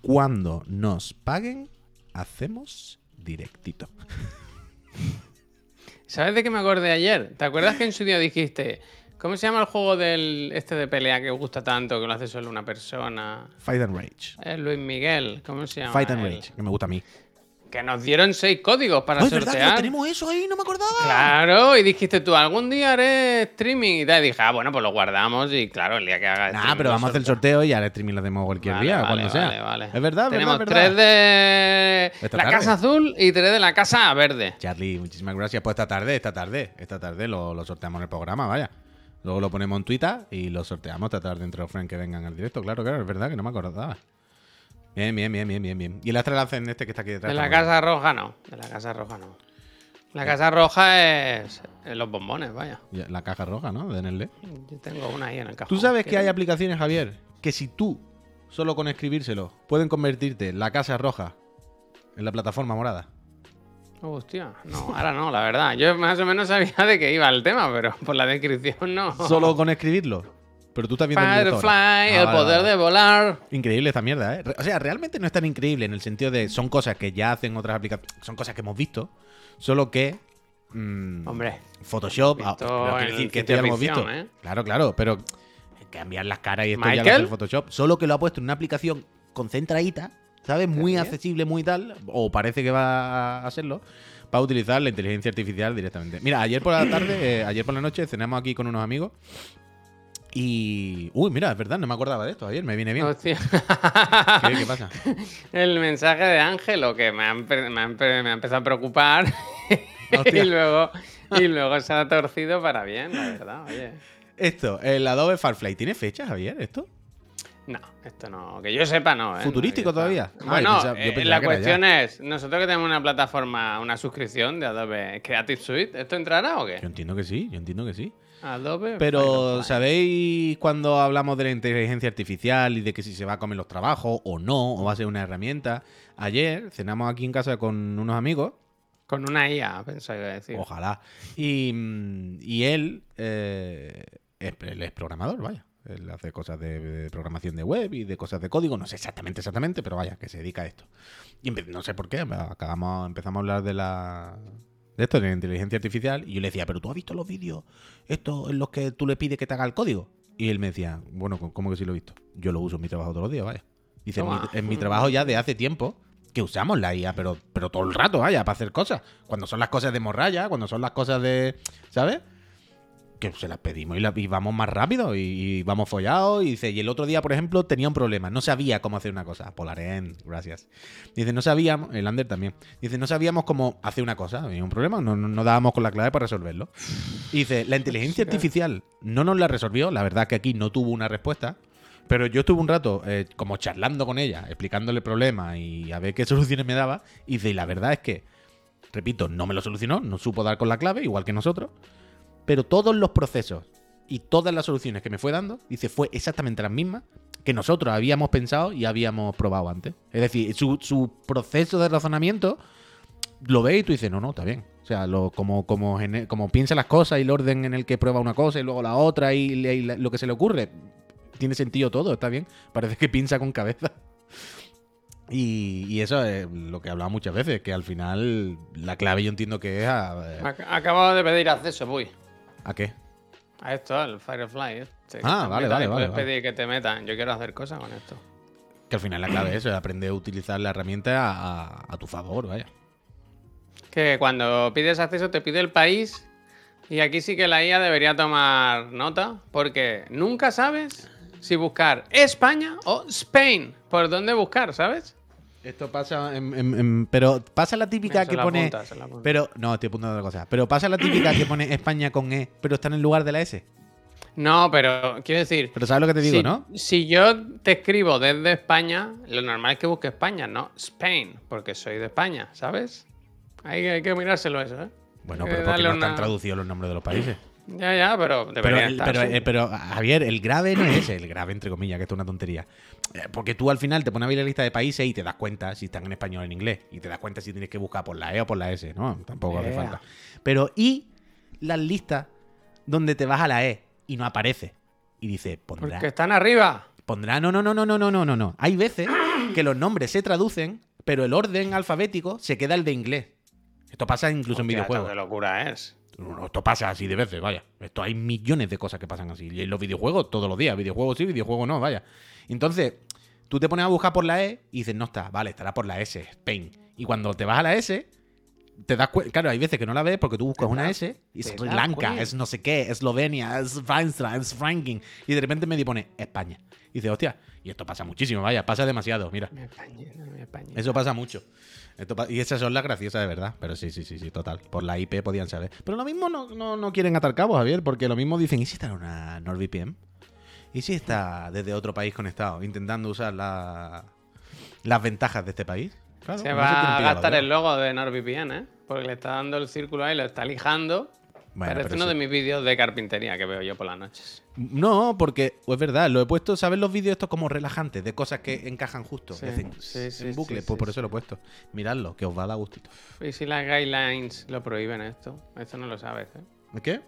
Cuando nos paguen, hacemos directito. ¿Sabes de qué me acordé ayer? ¿Te acuerdas que en su día dijiste, ¿cómo se llama el juego del este de pelea que os gusta tanto, que lo hace solo una persona? Fight and Rage. Eh, Luis Miguel, ¿cómo se llama? Fight and él? Rage, que me gusta a mí. Que nos dieron seis códigos para ¡Ay, es verdad que sortear. tenemos eso ahí! ¡No me acordaba! Claro, y dijiste tú, algún día haré streaming y. Y dije, ah, bueno, pues lo guardamos y claro, el día que haga Nah, pero vamos a hacer el sorteo. y al streaming lo hacemos cualquier Vale, día, vale, cuando sea. vale, vale. Es verdad, Tenemos verdad, tres de Esta la tarde. casa azul y tres de la casa verde. Charlie, muchísimas gracias. Pues esta tarde, esta tarde, esta tarde lo, lo sorteamos en el programa, vaya. Luego lo ponemos en Twitter y lo sorteamos esta tarde entre los friends que vengan al directo. Claro, claro, es verdad que no me acordaba. Bien, bien, bien, bien, bien, bien. Y el Astral en este que está aquí detrás. De la casa roja no, de la casa roja no. La casa roja es los bombones, vaya. La caja roja, ¿no? De NLD. Yo tengo una ahí en el cajón. Tú sabes que hay aplicaciones, Javier, que si tú, solo con escribírselo, pueden convertirte la casa roja en la plataforma morada. Oh, hostia, no, ahora no, la verdad. Yo más o menos sabía de qué iba el tema, pero por la descripción no. Solo con escribirlo. Pero tú estás viendo el Firefly, ahora. Ah, el poder de volar. Increíble esta mierda, ¿eh? O sea, realmente no es tan increíble en el sentido de son cosas que ya hacen otras aplicaciones, son cosas que hemos visto, solo que mm, Hombre, Photoshop, ah, visto pero quiero en decir que esto ya lo hemos visto. ¿eh? Claro, claro, pero cambiar las caras y esto ya lo hace el Photoshop, solo que lo ha puesto en una aplicación concentradita, ¿sabes? Muy accesible, muy tal, o parece que va a hacerlo. Para utilizar la inteligencia artificial directamente. Mira, ayer por la tarde, eh, ayer por la noche cenamos aquí con unos amigos y. Uy, mira, es verdad, no me acordaba de esto. Ayer me viene bien. hostia. ¿Qué, qué pasa? El mensaje de Ángelo que me ha, me ha empe- me ha empezado a preocupar Hostia. y, luego, y luego se ha torcido para bien, la verdad. Oye. Esto, el Adobe Firefly, ¿tiene fecha, Javier? ¿Esto? No, esto no. Que yo sepa, no. ¿eh? ¿Futurístico No, todavía? Ah, yo Bueno, pensaba- yo eh, pensaba la cuestión es: nosotros que tenemos una plataforma, una suscripción de Adobe Creative Suite, ¿esto entrará o qué? Yo entiendo que sí, yo entiendo que sí. Adobe. Pero. ¿sabéis cuando hablamos de la inteligencia artificial y de que si se va a comer los trabajos o no, o va a ser una herramienta? Ayer cenamos aquí en casa con unos amigos, Con una IA, pensaba que decir. ojalá, y, mm, y él, eh, es, él es programador, vaya. Él hace cosas de, de programación de web y de cosas de código, no sé exactamente, exactamente, pero vaya, que se dedica a esto. Y no sé por qué, acabamos, empezamos a hablar de la de esto, de inteligencia artificial, y yo le decía, pero tú has visto los vídeos, estos en los que tú le pides que te haga el código. Y él me decía, bueno, ¿cómo que sí lo he visto? Yo lo uso en mi trabajo todos los días, vaya. Dice, en mi, Toma. en mi trabajo ya de hace tiempo que usamos la IA, pero, pero todo el rato, vaya, para hacer cosas. Cuando son las cosas de morralla, cuando son las cosas de. ¿Sabes? Que se las pedimos y, la- y vamos más rápido y, y vamos follados. Y dice, y el otro día, por ejemplo, tenía un problema. No sabía cómo hacer una cosa. Polaren, gracias. Dice, no sabíamos, el Ander también. Dice, no sabíamos cómo hacer una cosa. Había un problema, no, no, no dábamos con la clave para resolverlo. Y dice, la inteligencia artificial no nos la resolvió. La verdad que aquí no tuvo una respuesta. Pero yo estuve un rato eh, como charlando con ella, explicándole el problema y a ver qué soluciones me daba. Y dice, y la verdad es que repito, no me lo solucionó, no supo dar con la clave, igual que nosotros, pero todos los procesos y todas las soluciones que me fue dando, dice, fue exactamente las mismas que nosotros habíamos pensado y habíamos probado antes. Es decir, su, su proceso de razonamiento lo ves y tú dices, no, no, está bien. O sea, como, como, como piensa las cosas y el orden en el que prueba una cosa y luego la otra y, lo que se le ocurre, tiene sentido todo, está bien. Parece que piensa con cabeza. Y, eso es lo que he hablado muchas veces, que al final la clave yo entiendo que es a, Acabo de pedir acceso, voy. ¿A qué? A esto, el Firefly. este. Ah, vale, vale, vale, Puedes vale. pedir que te metan. Yo quiero hacer cosas con esto. Que al final la clave es aprender a utilizar la herramienta a, a tu favor, vaya. Que cuando pides acceso te pide el país. Y aquí sí que la IA debería tomar nota. Porque nunca sabes si buscar España o Spain. ¿Por dónde buscar, sabes? Esto pasa en, en- en- pero pasa la típica Se que la pone apunta, se la pero no estoy apuntando otra cosa pero pasa la típica que pone España con e pero está en el lugar de la s No, pero quiero decir. pero sabes lo que te digo si, no si yo te escribo desde España, lo normal es que busque España, no Spain, porque soy de España, ¿sabes? Hay, hay que mirárselo eso, ¿eh? bueno Hay pero porque no están una- traducidos los nombres de los países Ya, ya, pero pero, debería el- estar. pero, sí. eh, pero, Javier el grave no es ese el grave entre comillas que esto es una tontería Eh, porque tú al final te pones a ver la lista de países y te das cuenta si están en español o en inglés y te das cuenta si tienes que buscar por la e o por la s no tampoco hace falta pero y las listas donde te vas a la e y no aparece y dice pondrá Porque están arriba. Pondrá, no, no, no, no, no, no, no, no, no. Hay veces que los nombres se traducen, pero el orden alfabético se queda el de inglés. Esto pasa incluso en videojuegos. Qué locura es. Esto pasa así de veces, vaya. Esto hay millones de cosas que pasan así. Y en los videojuegos todos los días. Videojuegos sí, videojuegos no, vaya. Entonces, tú te pones a buscar por la E y dices, no está, vale, estará por la S, Spain. Y cuando te vas a la S, te das cuenta. Claro, hay veces que no la ves porque tú buscas una S y es Sri Lanka, cuenta. es no sé qué, Eslovenia, es Francia, es Franking. Y de repente medio pone España. Y dices, hostia, y esto pasa muchísimo, vaya, pasa demasiado, mira. Eso pasa mucho. Esto y esas son las graciosas de verdad. Pero sí, sí, sí, sí, total. Por la IP podían saber. Pero lo mismo no, no, no quieren atar cabos, Javier, porque lo mismo dicen, ¿y si está en una NordVPN? ¿Y si está desde otro país conectado, intentando usar la- las ventajas de este país? Claro, Se no va a gastar el logo de NordVPN, ¿eh? Porque le está dando el círculo ahí, lo está lijando. Bueno, Parece uno sí. de mis vídeos de carpintería que veo yo por las noches. No, porque pues, es verdad, lo he puesto, ¿sabes los vídeos estos como relajantes, de cosas que encajan justo? Sí, hacen sí, en bucle, pues por eso lo he puesto. Miradlo, que os va a dar gustito. ¿Y si las guidelines lo prohíben esto? Esto no lo sabes, ¿eh? ¿Qué?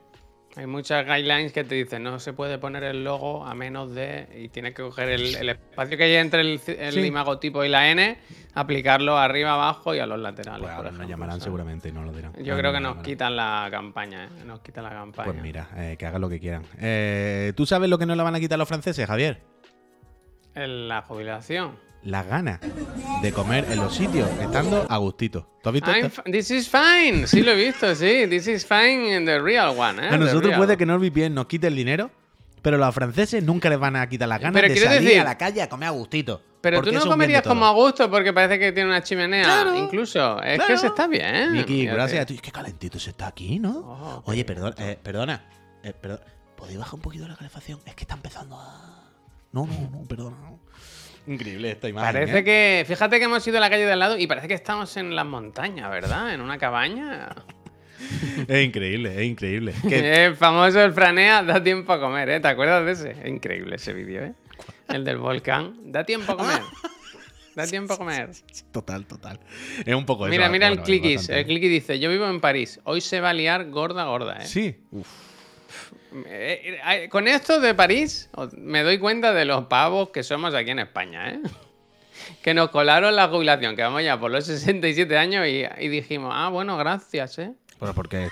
Hay muchas guidelines que te dicen no se puede poner el logo a menos de. y tienes que coger el, el espacio que hay entre el, el Sí. imagotipo y la N, aplicarlo arriba, abajo y a los laterales. Pues por ahora nos llamarán ¿sabes? seguramente y no lo dirán. Yo Ahora creo que nos quitan la campaña, ¿eh? Nos quitan la campaña. Pues mira, eh, que hagan lo que quieran. Eh, ¿Tú sabes lo que no le van a quitar los franceses, Javier? La jubilación. Las ganas de comer en los sitios estando a gustito. ¿Tú has visto esto? this is fine. Sí, lo he visto, sí. This is fine in the real one, ¿eh? A nosotros puede que NordVPN nos quite el dinero, pero a los franceses nunca les van a quitar las ganas Pero de salir decir- a la calle a comer a gustito. Pero tú no es bien comerías como a gusto porque parece que tiene una chimenea. Claro, incluso. Es claro. que se está bien. Miki, gracias ti. Qué calentito se está aquí, ¿no? Oh, Oye, perdona, eh, perdona. eh, perdona. ¿Podéis bajar un poquito la calefacción? Es que está empezando a. No, no, no, perdona. no. Increíble esta imagen. Parece ¿eh? que. Fíjate que hemos ido a la calle de al lado y parece que estamos en las montañas, ¿verdad? En una cabaña. Es increíble, es increíble. Que- El famoso el franea, da tiempo a comer, ¿eh? ¿Te acuerdas de ese? Es increíble ese vídeo, ¿eh? El del volcán. Da tiempo a comer. Da tiempo a comer. Total, total. Es un poco Mira, eso, mira bueno, el cliquis. El cliquis dice: Yo vivo en París. Hoy se va a liar gorda, gorda, ¿eh? Sí. Eh, eh, Con esto de París, me doy cuenta de los pavos que somos aquí en España, ¿eh? Que nos colaron la jubilación, que vamos ya por los 67 años y, y dijimos, ah, bueno, gracias, ¿eh? Pero porque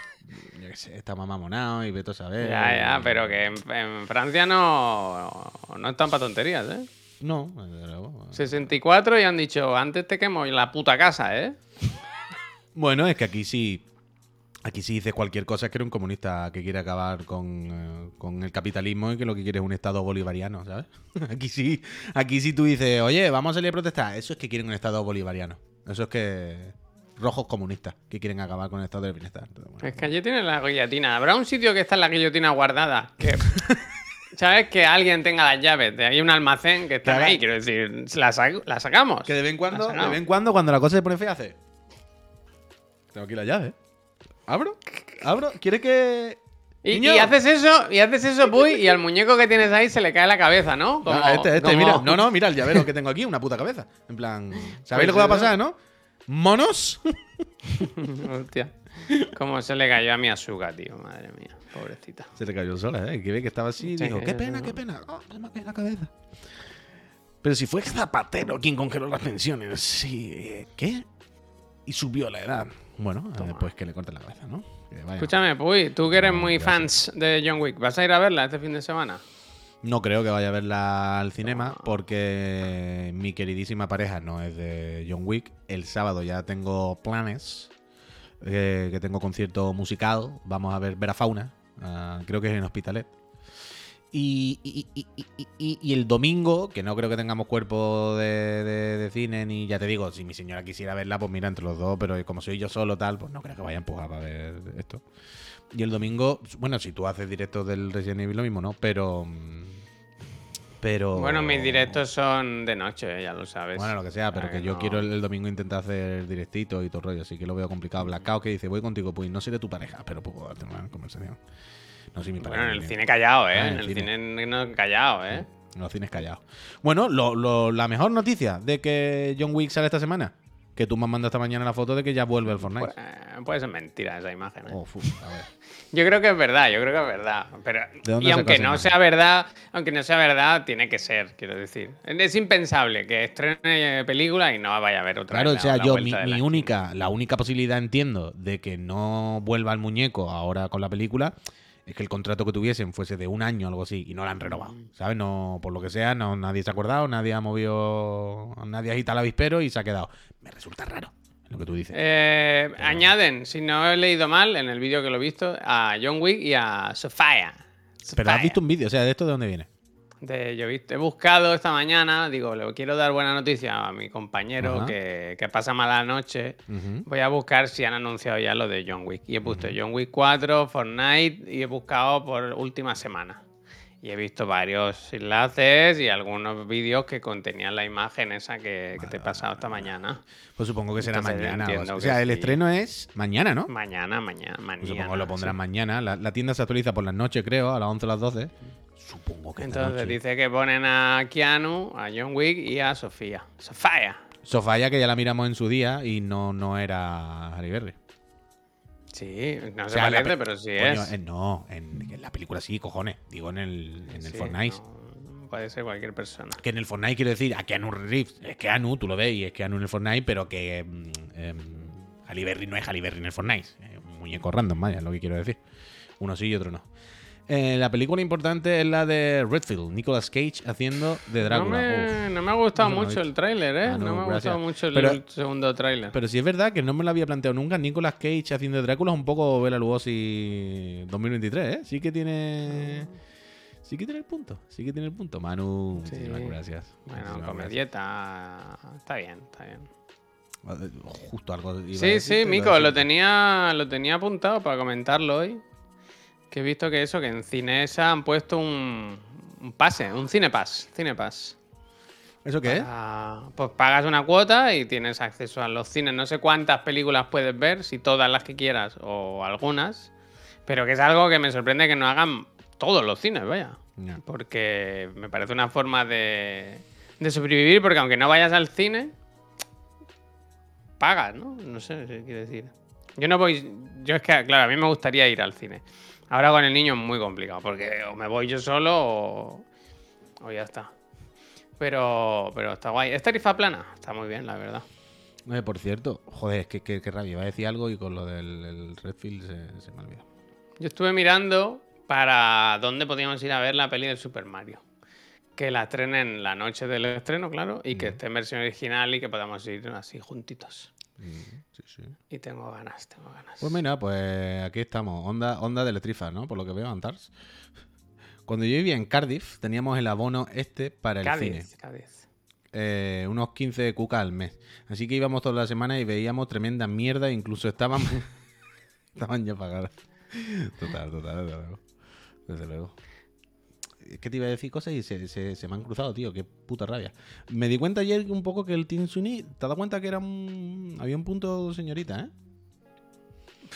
está mamonado y veto a saber. Ya, ya, pero que en, en Francia no, no están para tonterías, ¿eh? No, desde luego. 64 y han dicho, antes te quemo la puta casa, ¿eh? Bueno, es que aquí sí. Aquí sí dices cualquier cosa es que eres un comunista que quiere acabar con, eh, con el capitalismo y que lo que quiere es un estado bolivariano, ¿sabes? Aquí sí, aquí sí tú dices, oye, vamos a salir a protestar. Eso es que quieren un estado bolivariano. Eso es que rojos comunistas que quieren acabar con el estado del bienestar. Entonces, bueno. Es que allí tienen la guillotina. Habrá un sitio que está en la guillotina guardada. Que, ¿Sabes? Que alguien tenga las llaves. De ahí un almacén que está Claro. ahí. Quiero decir, la, sa- la sacamos. Que de vez en cuando, de vez en cuando, cuando la cosa se pone fea, hace. Tengo aquí la llave. ¿Abro? ¿Abro? ¿Quieres que...? Y, haces eso, y haces eso, Puy, y al muñeco que tienes ahí se le cae la cabeza, ¿no? Como- Ah, este, este, como- mira. No, no, mira el llavero que tengo aquí, una puta cabeza. En plan, ¿sabéis lo que va a Pues pasar, no? ¿Monos? Hostia. Cómo se le cayó a mi Asuka, tío. Madre mía, pobrecita. Se le cayó sola, ¿eh? Que ve que estaba así y dijo, qué pena, no. qué pena. Oh, se me ha caído la cabeza. Pero si fue Zapatero quien congeló las pensiones, sí. eh, ¿Qué? Y subió la edad. Bueno, eh, pues que le corte la cabeza, ¿no? Vaya. Escúchame, Puy, tú que eres No, muy gracias. fans de John Wick, ¿vas a ir a verla este fin de semana? No creo que vaya a verla al cinema porque mi queridísima pareja no es de John Wick. El sábado ya tengo planes, eh, que tengo concierto musical. Vamos a ver Vera Fauna, ah, creo que es en Hospitalet. Y, y- y- y- y- y- y el domingo, que no creo que tengamos cuerpo de, de- de cine, ni ya te digo, si mi señora quisiera verla, pues mira, entre los dos, pero como soy yo solo, tal, pues no creo que vaya a empujar para ver esto. Y el domingo, bueno, si tú haces directos del Resident Evil, lo mismo, ¿no? Pero. mm, Pero. Bueno, mis directos son de noche, ya lo sabes. Bueno, lo que sea, pero Ah, que yo no. quiero el, el domingo intentar hacer directito y todo el rollo, así que lo veo complicado. Blackout que dice, voy contigo, pues no seré tu pareja, pero puedo darte una conversación. No mi. Bueno, en el cine callado, ¿eh? Ah, en en el cine. cine no callado, ¿eh? En los cines callados. Bueno, lo- lo- la mejor noticia de que John Wick sale esta semana, que tú me has mandado esta mañana la foto de que ya vuelve el Fortnite. Pues, eh, puede ser mentira esa imagen. ¿eh? Oh, a ver. Yo creo que es verdad, yo creo que es verdad. Pero, y aunque no imagen? sea verdad, aunque no sea verdad, tiene que ser, quiero decir. Es impensable que estrene película y no vaya a haber otra. Claro, vez o sea, yo, mi, de mi la- única, la única posibilidad entiendo de que no vuelva el muñeco ahora con la película es que el contrato que tuviesen fuese de un año o algo así y no lo han renovado, Mm. ¿sabes? No, por lo que sea, no, nadie se ha acordado, nadie ha movido, nadie ha agitado el avispero y se ha quedado. Me resulta raro lo que tú dices. Eh, Añaden, si no he leído mal, en el vídeo que lo he visto, a John Wick y a Sofía. Pero has visto un vídeo, o sea, ¿de esto de dónde viene? De- yo he, buscado esta mañana, digo, le quiero dar buena noticia a mi compañero que, que pasa mala noche. Voy a buscar si han anunciado ya lo de John Wick. Y he puesto John Wick 4, Fortnite y he buscado por última semana. Y he visto varios enlaces y algunos vídeos que contenían la imagen esa que, que te he pasado esta mañana. Pues supongo que será Entonces mañana. O, sea, el sí. estreno es mañana, ¿no? Mañana, mañana, mañana. Pues supongo que lo pondrán sí. mañana. La, la tienda se actualiza por las noches, creo, a las 11 o las 12. Supongo que Entonces noche. dice que ponen a Keanu, a John Wick y a Sofía. Sofía. Sofía, que ya la miramos en su día y no, no era Harry Berry. Sí, no O se sea, parece, pero sí Coño, es. en- no, en, en la película sí, cojones. Digo en el, en el Fortnite. no, puede ser cualquier persona. Que en el Fortnite quiero decir, a Keanu Reeves. Es Keanu, tú lo ves y es Keanu en el Fortnite, pero que Halle Berry no es Halle Berry en el Fortnite. Es un muñeco random, vaya, es lo que quiero decir. Uno sí y otro no. Eh, la película importante es la de Redfield, Nicolas Cage haciendo de No Drácula. me, no me ha gustado no mucho el tráiler, ¿eh? Ah, no, me ha gustado mucho el Pero- segundo tráiler. Pero sí es verdad que no me lo había planteado nunca. Nicolas Cage haciendo de Drácula es un poco Bela Lugosi 2023, ¿eh? Sí que tiene... Sí que tiene el punto. Sí que tiene el punto. Manu, Sí. muchísimas gracias. Bueno, Muchísimas comedieta. Está bien, está bien. Justo algo. iba a Sí, decirte, sí, Mico, lo tenía, lo tenía apuntado para comentarlo hoy. Que he visto que eso, que en Cinesa han puesto un, un pase, un Cinepass. Cinepass. ¿Eso qué es? Pues pagas una cuota y tienes acceso a los cines. No sé cuántas películas puedes ver, si todas las que quieras o algunas. Pero que es algo que me sorprende que no hagan todos los cines, vaya. Ya. Porque me parece una forma de, de sobrevivir, porque aunque no vayas al cine, pagas, ¿no? No sé qué quiere decir. Yo no voy. Yo es que, claro, a mí me gustaría ir al cine. Ahora con el niño es muy complicado, porque o me voy yo solo o, o ya está. Pero, pero está guay. ¿Es tarifa plana? Está muy bien, la verdad. Eh, por cierto, joder, es que, que, que rabia. Iba a decir algo y con lo del el Redfield se, se me olvidó. Yo estuve mirando para dónde podíamos ir a ver la peli del Super Mario. Que la estrenen la noche del estreno, claro, y que esté en versión original y que podamos ir así juntitos. Mm, sí, sí. Y tengo ganas, tengo ganas. Pues mira, pues aquí estamos. Onda, onda de Letrifa, ¿no? Por lo que veo, Antars. Cuando yo vivía en Cardiff, teníamos el abono este para el cine. Cádiz, Cádiz. eh, unos 15 cucas al mes. Así que íbamos toda la semana y veíamos tremenda mierda, incluso estaban, estaban ya pagadas. Total, total, desde luego. Desde luego. Es que te iba a decir cosas y se, se- se me han cruzado, tío. Qué puta rabia. Me di cuenta ayer un poco que el Team Sunny, ¿te has dado cuenta que era un. Había un punto señorita, ¿eh?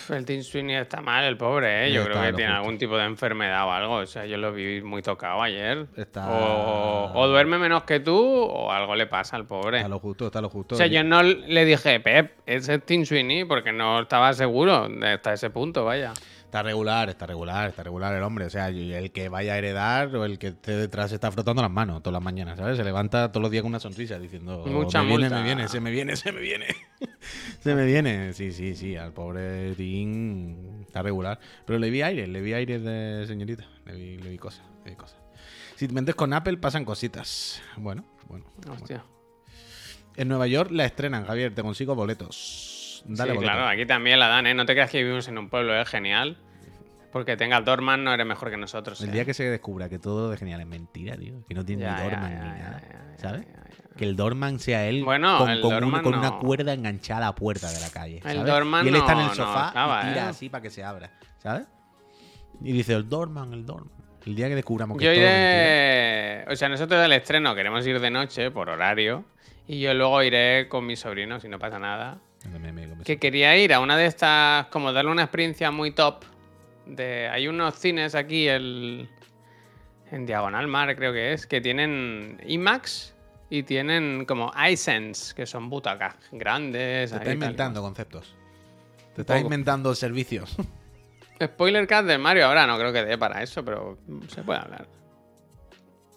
El Team Sweeney está mal, el pobre, ¿eh? Yo Está creo que tiene justo. algún tipo de enfermedad o algo. O sea, yo lo vi muy tocado ayer. Está- O, o duerme menos que tú o algo le pasa al pobre. Está lo justo, está lo justo. O sea, yo no le dije, Pep, ese es Team Sweeney porque no estaba seguro hasta ese punto, vaya. Está regular, está regular, está regular el hombre. O sea, el que vaya a heredar o el que esté detrás se está frotando las manos todas las mañanas, ¿sabes? Se levanta todos los días con una sonrisa diciendo: Mucha me viene, multa". me viene, se me viene, se me viene. se me viene. Sí, sí, sí. Al pobre Tim está regular. Pero le vi aire, le vi aire de señorita. Le vi, le vi cosas, le vi cosas. Si te metes con Apple pasan cositas. Bueno, bueno. bueno. Hostia. En Nueva York la estrenan, Javier, te consigo boletos. Dale sí, claro, aquí también la dan, ¿eh? No te creas que vivimos en un pueblo, es genial. Porque tengas Dorman no eres mejor que nosotros. El ¿eh? día que se descubra que todo de genial es mentira, tío, que no tiene Ya, ni Dorman ya, ni ya, nada, ¿sabes? Que el Dorman sea él Bueno, con, el un- una cuerda enganchada a la puerta de la calle, El ¿sabes? Dorman y él está en el no sofá estaba, y tira ¿eh? así para que se abra, ¿sabes? Y dice el Dorman, el Dorman. El día que descubramos que Yo es todo mentira. iré. O sea, nosotros del estreno queremos ir de noche por horario. Y yo luego iré con mis sobrinos, si no pasa nada. Que quería ir a una de estas, como darle una experiencia muy top. De, hay unos cines aquí el, en Diagonal Mar, creo que es, que tienen IMAX y tienen como iSense, que son butacas grandes. Te ahí está tal. inventando conceptos. Te está poco. inventando servicios. Spoiler cast del Mario ahora no creo que dé para eso, pero se puede hablar.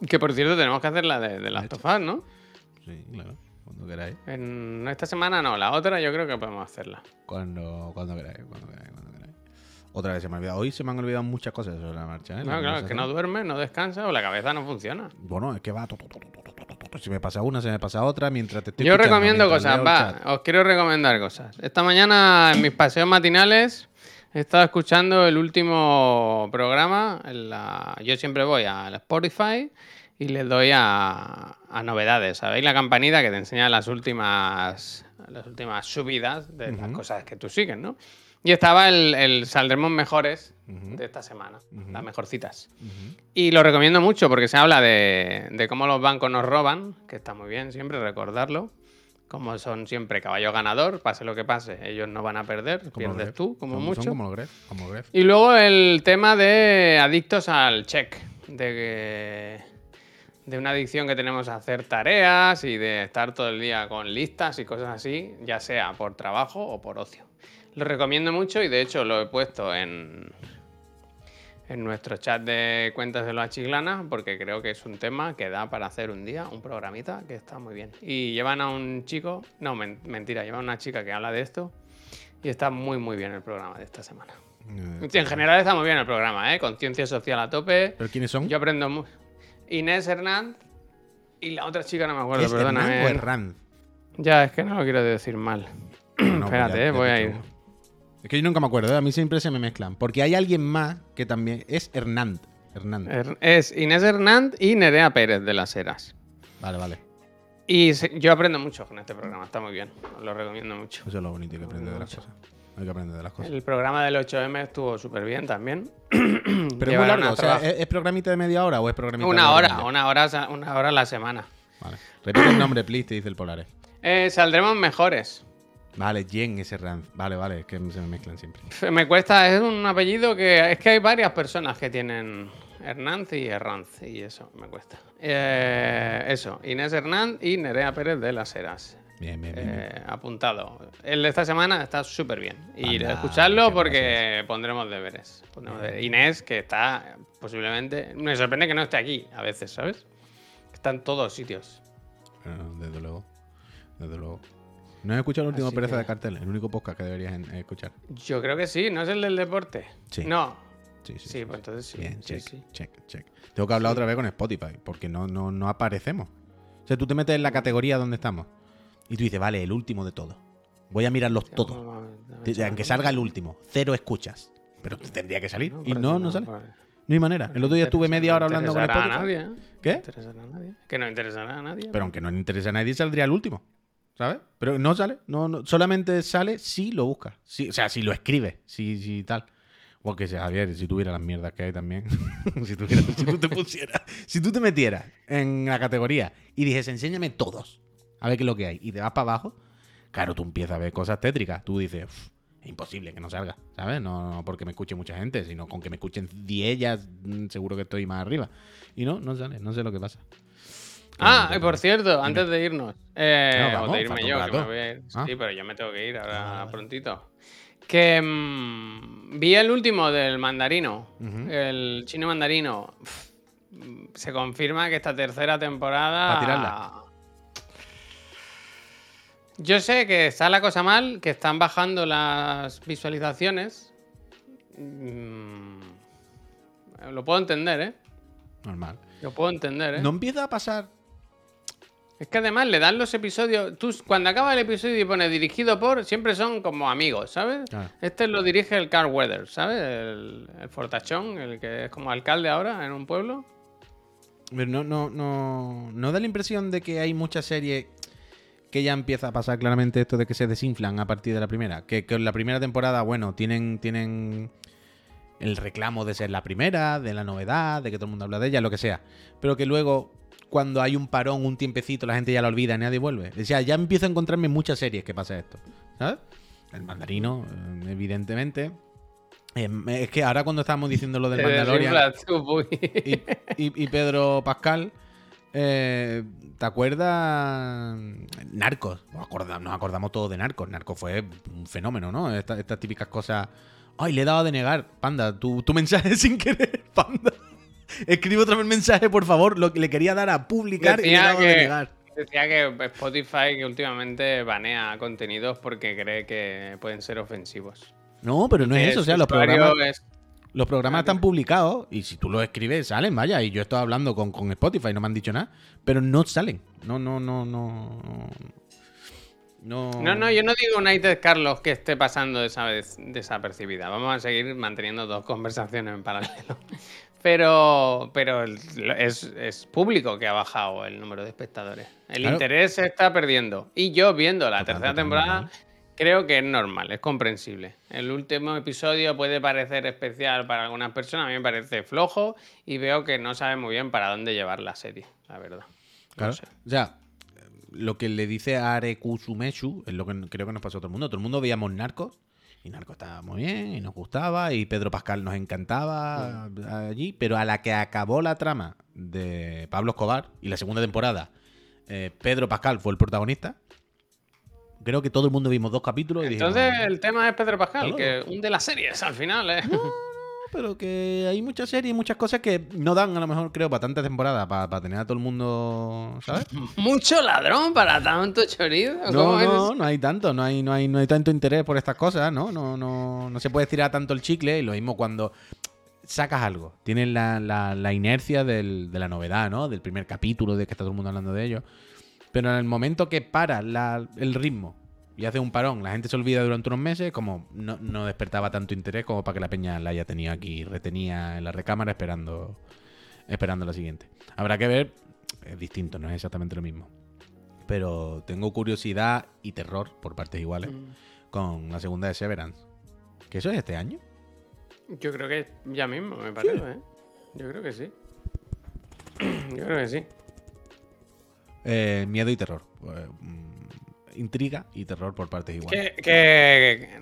Que por cierto tenemos que hacer la de, de Last of Us, ¿no? sí, claro. Cuando queráis. En esta semana no, la otra yo creo que podemos hacerla. Cuando, cuando queráis, cuando queráis, cuando queráis. Otra vez se me ha olvidado. Hoy se me han olvidado muchas cosas sobre la marcha, ¿eh? No, La claro, es que no duerme, no descansa o la cabeza no funciona. Bueno, es que va. Si me pasa una, se me pasa otra. Mientras te estoy Yo recomiendo cosas, va, os quiero recomendar cosas. Esta mañana en mis paseos matinales he estado escuchando el último programa. en la- Yo siempre voy al Spotify y le doy a, a novedades. ¿Sabéis la campanita que te enseña las últimas, las últimas subidas de las cosas que tú sigues, ¿no? Y estaba el, el Saldremos Mejores de esta semana, las mejorcitas. Y lo recomiendo mucho porque se habla de, de cómo los bancos nos roban, que está muy bien siempre recordarlo. Como son siempre caballo ganador, pase lo que pase, ellos no van a perder, pierdes tú, como Son- mucho. Son como Gref. Como Gref. Y luego el tema de adictos al check, de que- de una adicción que tenemos a hacer tareas y de estar todo el día con listas y cosas así, ya sea por trabajo o por ocio. Lo recomiendo mucho y de hecho lo he puesto en, en nuestro chat de cuentas de los chiclana porque creo que es un tema que da para hacer un día un programita que está muy bien. Y llevan a un chico, no, men- mentira, llevan a una chica que habla de esto y está muy muy bien el programa de esta semana. Eh, en general está muy bien el programa, ¿eh? Conciencia social a tope. ¿Pero quiénes son? Yo aprendo mucho. Inés Hernández y la otra chica no me acuerdo, ¿Es Hernán perdóname. o Herrán? Ya, es que no lo quiero decir mal. No, Espérate, pues ya- eh, ya voy a ir. Es que yo nunca me acuerdo, ¿eh? a mí siempre se me mezclan. Porque hay alguien más que también es Hernán. Hernán. Er- Es Inés Hernández y Nerea Pérez de las Heras. Vale, vale. Y se- yo aprendo mucho con este programa, está muy bien. Os lo recomiendo mucho. Eso es lo bonito que aprender de las cosas. Hay que aprender de las cosas. El programa del 8M estuvo súper bien también. Pero es muy Llevaron largo, a o sea, trabajo- ¿es, es programita de media hora o es programita de Una hora, media? una hora, una hora a la semana. Vale. Repite el nombre, please, te dice el Polares. Eh, saldremos mejores. Vale, Jen es Herrán. Vale, vale, es que se me mezclan siempre. Me cuesta, es un apellido que. Es que hay varias personas que tienen Hernández y Herranz, y eso me cuesta. Eh, eso, Inés Hernández y Nerea Pérez de las Heras. Bien, bien, bien. Eh, apuntado. El de esta semana está súper bien. Y Anda, escuchadlo muchas porque pondremos deberes. Pondremos deberes. Inés, que está posiblemente. Me sorprende que no esté aquí a veces, ¿sabes? Está en todos sitios. Bueno, desde luego. Desde luego. ¿No has escuchado el último Así pereza que- de cartel? El único podcast que deberías en- escuchar. Yo creo que sí, ¿no es el del deporte? Sí. No. Sí, sí. Sí, pues entonces sí. Bien, check, sí. check, check. Tengo que hablar otra vez con Spotify, porque no, no, no aparecemos. O sea, tú te metes en la categoría donde estamos y tú dices, vale, el último de todos. Voy a mirarlos todos. Aunque salga el último, cero escuchas. Pero tendría que salir. y no, no sale. No hay manera. El otro día estuve media hora hablando con Spotify. Spotify. A nadie, ¿eh? ¿Qué? No interesará a nadie. Que no interesará a nadie. Pero aunque no le interesa a nadie, saldría el último. ¿Sabes? Pero no sale. No, no, solamente sale si lo buscas. Si- o sea, si lo escribes. Si, si tal. O que sea, Javier, si tuviera las mierdas que hay también. si, tuviera- si tú te pusieras. Si tú te metieras en la categoría y dijes, enséñame todos. A ver qué es lo que hay. Y te vas para abajo. Claro, tú empiezas a ver cosas tétricas. Tú dices, "Uf, Es imposible que no salga, ¿sabes? No, no porque me escuche mucha gente, sino con que me escuchen 10 ya mm, seguro que estoy más arriba. Y no, no sale, no sé lo que pasa. Ah, y por cierto, antes de irnos, eh, No, vamos, o de irme yo, que me voy a ir. Ah. Sí, pero yo me tengo que ir ahora Ah, prontito. Que mm, vi el último del mandarino, el chino mandarino. Se confirma que esta tercera temporada. Pa' tirarla. Yo sé que está la cosa mal, que están bajando las visualizaciones. Mm, Lo puedo entender, ¿eh? Normal. Lo puedo entender, ¿eh? No empieza a pasar. Es que además le dan los episodios. Tú, cuando acaba el episodio y pone dirigido por, siempre son como amigos, ¿sabes? Claro. Este lo dirige el Carl Weathers, ¿sabes? El, el fortachón, el que es como alcalde ahora en un pueblo. Pero no, no, no, no da la impresión de que hay muchas series que ya empieza a pasar claramente esto de que se desinflan a partir de la primera. Que, que en la primera temporada, bueno, tienen, tienen el reclamo de ser la primera, de la novedad, de que todo el mundo habla de ella, lo que sea. Pero que luego, cuando hay un parón, un tiempecito, la gente ya la olvida y nadie vuelve. O sea, ya empiezo a encontrarme en muchas series que pasa esto. ¿Sabes? El mandarino, eh, evidentemente. Eh, es que ahora cuando estábamos diciendo lo del Mandalorian y- y Pedro Pascal, eh, ¿te acuerdas? Narcos. Nos acordamos, nos acordamos todos de Narcos. Narcos fue un fenómeno, ¿no? Esta- Estas, típicas cosas. Ay, le he dado a denegar. Panda, tu, tu mensaje sin querer, panda. Escribe otra vez el mensaje, por favor. Lo que le quería dar a publicar y le he Decía dado a que- denegar. Decía que Spotify que últimamente banea contenidos porque cree que pueden ser ofensivos. No, pero no Que es eso. O sea, los programas, es- los programas están publicados y si tú los escribes, salen, vaya. Y yo estoy hablando con, con Spotify, no me han dicho nada. Pero no salen. No, no, no, no. No. No, no, yo no digo United Carlos que esté pasando esa vez desapercibida. Vamos a seguir manteniendo dos conversaciones en paralelo. Pero, pero es, es público que ha bajado el número de espectadores. El Claro. interés se está perdiendo. Y yo viendo la tercera temporada. Creo que es normal, es comprensible. El último episodio puede parecer especial para algunas personas, a mí me parece flojo y veo que no sabe muy bien para dónde llevar la serie, la verdad. No Claro. sé. O sea, lo que le dice a Are Kusumeshu es lo que creo que nos pasó a todo el mundo. Todo el mundo veíamos Narcos y Narcos estaba muy bien y nos gustaba y Pedro Pascal nos encantaba allí, pero a la que acabó la trama de Pablo Escobar y la segunda temporada, eh, Pedro Pascal fue el protagonista. Creo que todo el mundo vimos dos capítulos y dijimos, Entonces el tema es Pedro Pascal, Claro. que hunde las series al final, ¿eh? pero que hay muchas series y muchas cosas que no dan a lo mejor, creo, para tantas temporadas, para, tener a todo el mundo, ¿sabes? Mucho ladrón para tanto chorizo. No, no, no hay tanto, no hay, no hay, no hay tanto interés por estas cosas, ¿no? No, no, no se puede estirar tanto el chicle. Y lo mismo cuando sacas algo. Tienes la, la- la inercia del- de la novedad, ¿no? Del primer capítulo, de que está todo el mundo hablando de ello. Pero en el momento que para la- el ritmo y hace un parón, la gente se olvida durante unos meses, como no, no despertaba tanto interés como para que la peña la haya tenido aquí, retenía en la recámara esperando, esperando la siguiente. Habrá que ver, es distinto, no es exactamente lo mismo. Pero tengo curiosidad y terror por partes iguales con la segunda de Severance. ¿Que eso es este año? Yo creo que ya mismo, me parece, ¿eh? Yo creo que sí. Yo creo que sí. Eh, miedo y terror. Eh, mm, intriga y terror por partes iguales. Que, que,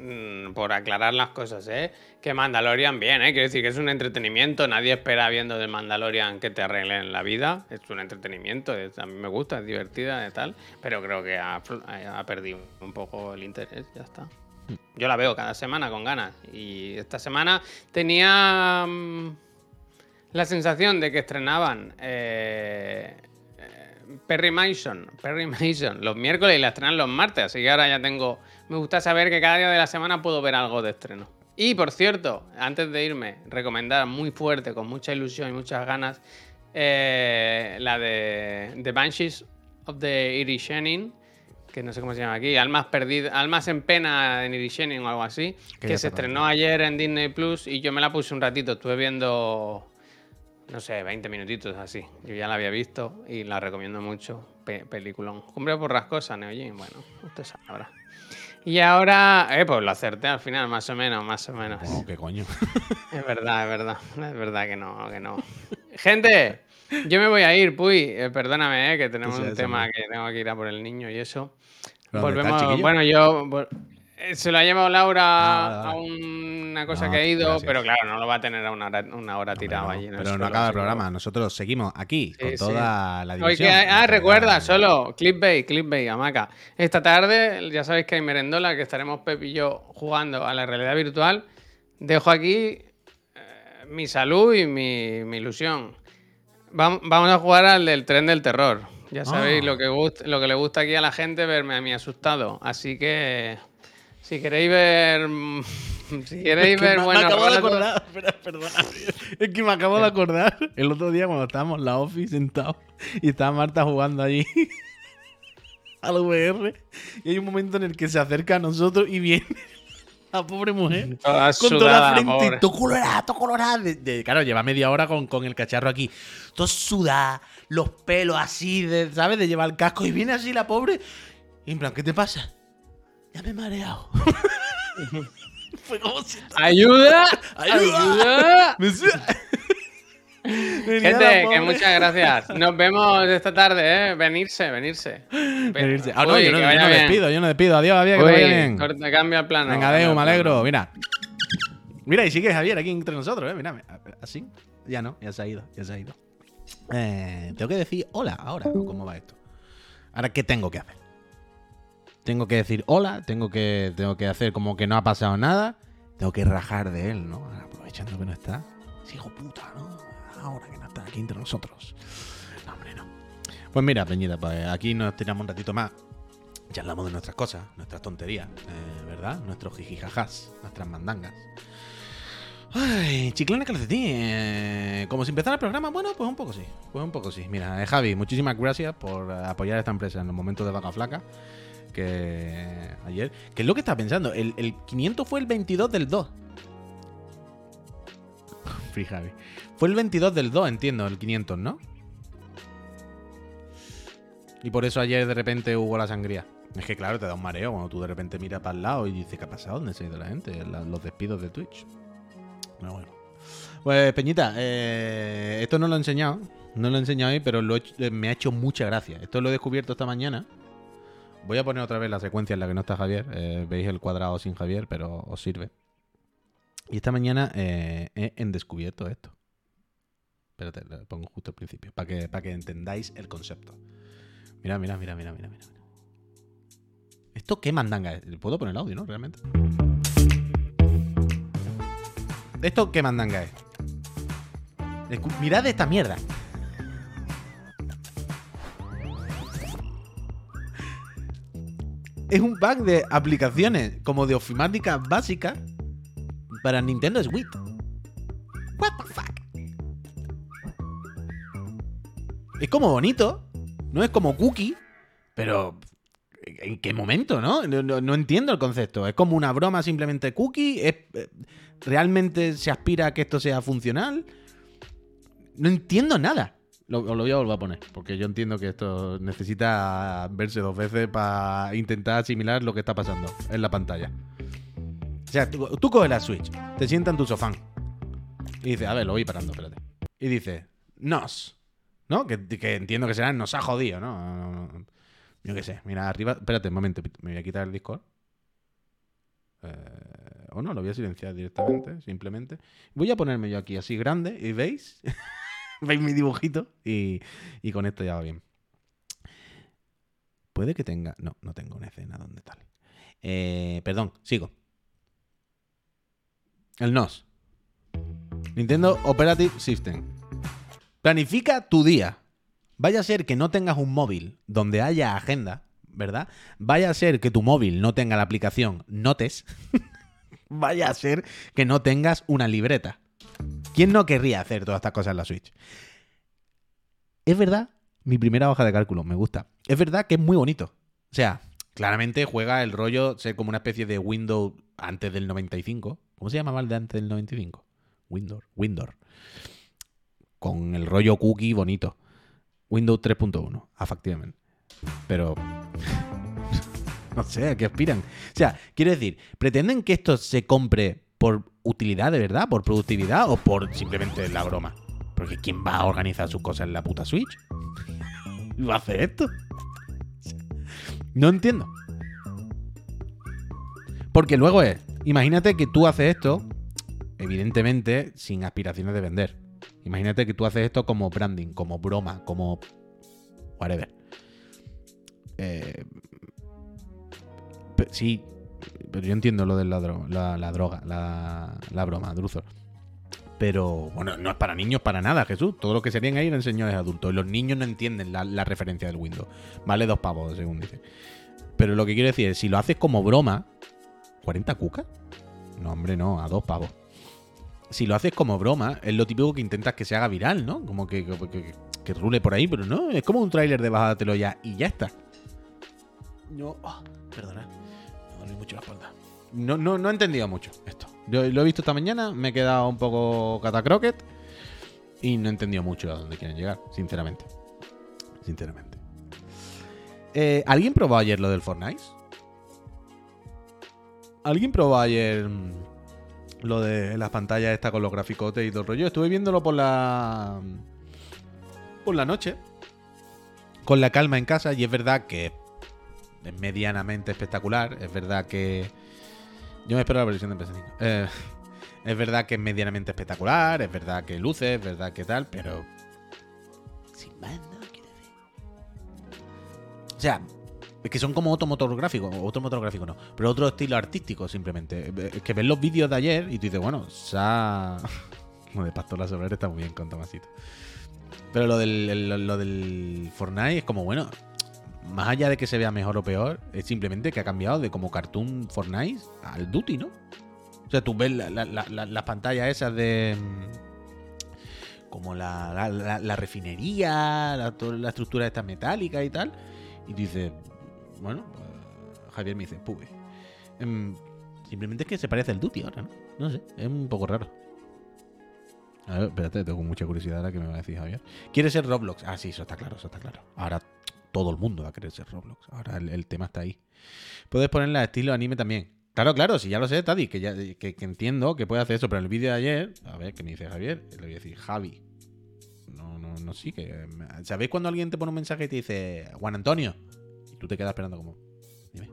mm, por aclarar las cosas, ¿eh? Que Mandalorian bien, ¿eh? Quiero decir que es un entretenimiento. Nadie espera viendo del Mandalorian que te arreglen la vida. Es un entretenimiento. es- a mí me gusta, es divertida y tal. Pero creo que ha, fl- ha perdido un poco el interés. Ya está. Yo la veo cada semana con ganas. Y esta semana tenía mm, la sensación de que estrenaban eh, eh, Perry Mason, Perry Mason los miércoles y la estrenan los martes. Así que ahora ya tengo. Me gusta saber que cada día de la semana puedo ver algo de estreno. Y por cierto, antes de irme, recomendar muy fuerte, con mucha ilusión y muchas ganas, eh, la de The Banshees of the Irishenin, que no sé cómo se llama aquí, Almas perdidas, Almas en pena en Irishenin o algo así, Que que, se estrenó ayer en Disney Plus y yo me la puse un ratito, estuve viendo, no sé, 20 minutitos así. Yo ya la había visto y la recomiendo mucho. Pe- peliculón. Cumbre borrascosa, Neojin, bueno, usted sabrá. Y ahora, eh, pues lo acerté al final, más o menos, más o menos. Oh, qué coño. Es verdad, es verdad. Es verdad que no, que no. Gente, yo me voy a ir, Puy. Eh, perdóname, eh, que tenemos Sí, un tema que tengo que ir a por el niño y eso. ¿Pero dónde está el Volvemos. Bueno, yo. Eh, Se lo ha llevado Laura Ah, a una cosa No, que ha ido, gracias. pero claro, no lo va a tener a una hora, una hora tirado no, allí. en el pero no acaba el programa. Nosotros seguimos aquí con sí. toda la Oye, diversión. que- ah, recuerda, solo clickbait, clickbait, hamaca. Esta tarde, ya sabéis que hay merendola, que estaremos Pep y yo jugando a la realidad virtual. Dejo aquí eh, mi salud y mi, mi ilusión. Vam- Vamos a jugar al del tren del terror. Ya sabéis Ah. lo, que lo que le gusta aquí a la gente, verme a mí asustado. Así que, si queréis ver... Si queréis Es que ver me, me buenos acabo de acordar, espera, perdona. Es que me acabo de acordar el otro día cuando estábamos en la office sentados y estaba Marta jugando allí al VR y hay un momento en el que se acerca a nosotros y viene la pobre mujer Toda con toda sudada, la frente todo colorada, todo colorada. De, de- claro, lleva media hora con, con el cacharro aquí, todo sudada, los pelos así, de, ¿sabes? De llevar el casco y viene así la pobre y en plan, ¿qué te pasa? Ya me he mareado. Fue como si ¡Ayuda! ¡Ayuda! Gente, que muchas gracias. Nos vemos esta tarde, ¿eh? Venirse, venirse. Venirse. Ah, no, Uy, yo no, yo no despido, yo no despido. Adiós, Javier, que Uy, vaya bien. corta, cambia el plano. Venga, el me alegro. Mira. Mira, y sigue Javier aquí entre nosotros, ¿eh? Mira, así. Ya no, ya se ha ido, ya se ha ido. Eh, tengo que decir hola ahora, ¿o cómo va esto? Ahora, ¿qué tengo que hacer? Tengo que decir hola, tengo que, tengo que hacer como que no ha pasado nada. Tengo que rajar de él, ¿no? Aprovechando que no está. Ese hijo puta, ¿no? Ahora que no está aquí entre nosotros. No, hombre, no. Pues mira, Peñita, pues aquí nos tiramos un ratito más. Ya hablamos de nuestras cosas, nuestras tonterías, eh, ¿verdad? Nuestros jijijajás, nuestras mandangas. Ay, chiclana calcetín. eh, como si empezara el programa, bueno, pues un poco sí. Pues un poco sí. Mira, eh, Javi, muchísimas gracias por apoyar a esta empresa en los momentos de vaca flaca. Que ayer. ¿Qué es lo que estaba pensando? El, el 500 fue el 22 del 2. Free. Fue el 22 del 2, entiendo, el 500, ¿no? Y por eso ayer de repente hubo la sangría. Es que claro, te da un mareo cuando tú de repente miras para el lado y dices, ¿qué ha pasado? ¿Dónde se ha ido la gente? Los despidos de Twitch. Pero bueno. Pues Peñita, eh, esto no lo he enseñado. No lo he enseñado hoy, pero eh, me ha hecho mucha gracia. Esto lo he descubierto esta mañana. Voy a poner otra vez la secuencia en la que no está Javier. Eh, Veis el cuadrado sin Javier, pero os sirve. Y esta mañana eh, he en descubierto esto. Espérate, lo pongo justo al principio, para que, para que entendáis el concepto. Mira, mira, mira, mira, mira, mira. ¿Esto qué mandanga es? ¿Puedo poner el audio, no? Realmente. ¿Esto qué mandanga es? Mirad esta mierda. Es un pack de aplicaciones como de ofimática básica para Nintendo Switch. What the fuck? Es como bonito, no es como cookie, pero ¿en qué momento, no? No, entiendo el concepto. Es como una broma simplemente cookie. ¿Es, eh, ¿Realmente se aspira a que esto sea funcional? No entiendo nada. Lo, lo voy a volver a poner, porque yo entiendo que esto necesita verse dos veces para intentar asimilar lo que está pasando en la pantalla. O sea, tú, coges la Switch, te sientas en tu sofá y dices, a ver, lo voy parando, espérate. Y dice, nos, ¿no? Que, entiendo que será nos ha jodido, no. Yo qué sé, mira, arriba, espérate un momento, me voy a quitar el Discord. Eh, o no, lo voy a silenciar directamente, simplemente. Voy a ponerme yo aquí así grande y veis, veis mi dibujito y, y con esto ya va bien. Puede que tenga, no, no tengo una escena donde tal. Eh, perdón, sigo. El NOS. Nintendo Operative System. Planifica tu día. Vaya a ser que no tengas un móvil donde haya agenda, ¿verdad? Vaya a ser que tu móvil no tenga la aplicación Notes. Vaya a ser que no tengas una libreta. ¿Quién no querría hacer todas estas cosas en la Switch? Es verdad, mi primera hoja de cálculo, me gusta. Es verdad que es muy bonito. O sea, claramente juega el rollo ser como una especie de Windows antes del 95. ¿Cómo se llamaba el de antes del 95? Windows. Windows. Con el rollo cookie bonito. Windows 3.1, efectivamente. Pero. no sé, ¿a qué aspiran? O sea, quiero decir, ¿pretenden que esto se compre por utilidad de verdad, por productividad o por simplemente la broma? Porque ¿quién va a organizar sus cosas en la puta Switch? ¿Va a hacer esto? No entiendo. Porque luego es, imagínate que tú haces esto, evidentemente, sin aspiraciones de vender. Imagínate que tú haces esto como branding, como broma, como whatever. Eh, sí, pero yo entiendo lo de la, la, droga, la, la broma, Druzor. Pero bueno, no es para niños para nada, Jesús. Todo lo que serían ahí eran señores adultos. Y los niños no entienden la, referencia del Windows. Vale dos pavos, según dice. Pero lo que quiero decir es, si lo haces como broma, ¿40 cucas? No, hombre, no, a dos pavos. Si lo haces como broma, es lo típico que intentas que se haga viral, ¿no? Como que, que, rule por ahí, pero no, es como un tráiler de bájatelo ya y ya está. No, ah, perdona, me duele mucho la espalda. No, no, no he entendido mucho esto. Yo lo he visto esta mañana, me he quedado un poco catacroquet y no he entendido mucho a dónde quieren llegar, sinceramente. Sinceramente. Eh, ¿Alguien probó ayer lo del Fortnite? ¿Alguien probó ayer mm, lo de las pantallas esta con los graficotes y todo el rollo? Estuve viéndolo por la. por la noche. Con la calma en casa. Y es verdad que es medianamente espectacular. Es verdad que. Yo me espero la versión de PS5. Eh, es verdad que es medianamente espectacular. Es verdad que luce. Es verdad que tal. Pero. Sin más, ¿no? Quiero decir. O sea, es que son como otro motor gráfico, otro motor gráfico no, pero otro estilo artístico simplemente. Es que ves los vídeos de ayer y tú dices, bueno, se ha... Lo de Pastor Soler está muy bien con Tomasito. Pero lo del, el- lo del Fortnite es como, bueno, más allá de que se vea mejor o peor, es simplemente que ha cambiado de como cartoon Fortnite al Duty, ¿no? O sea, tú ves la- la- la- la- las pantallas esas de... mm, Como la, refinería, la, estructura esta metálica y tal. Y dices, bueno, pues, Javier me dice, pues. em, simplemente es que se parece al Duty ahora, ¿no? No sé, es un poco raro. A ver, espérate, tengo mucha curiosidad ahora que me va a decir Javier. ¿Quiere ser Roblox? Ah, sí, eso está claro, eso está claro. Ahora todo el mundo va a querer ser Roblox. Ahora el, tema está ahí. Puedes ponerla a estilo anime también. Claro, claro, si ya lo sé, Tadi, que, ya, que, que entiendo que puede hacer eso, pero en el vídeo de ayer, a ver, ¿qué me dice Javier? Le voy a decir, Javi. No, no, no, sí, que... ¿Sabéis cuando alguien te pone un mensaje y te dice, Juan Antonio? Y tú te quedas esperando como, dime.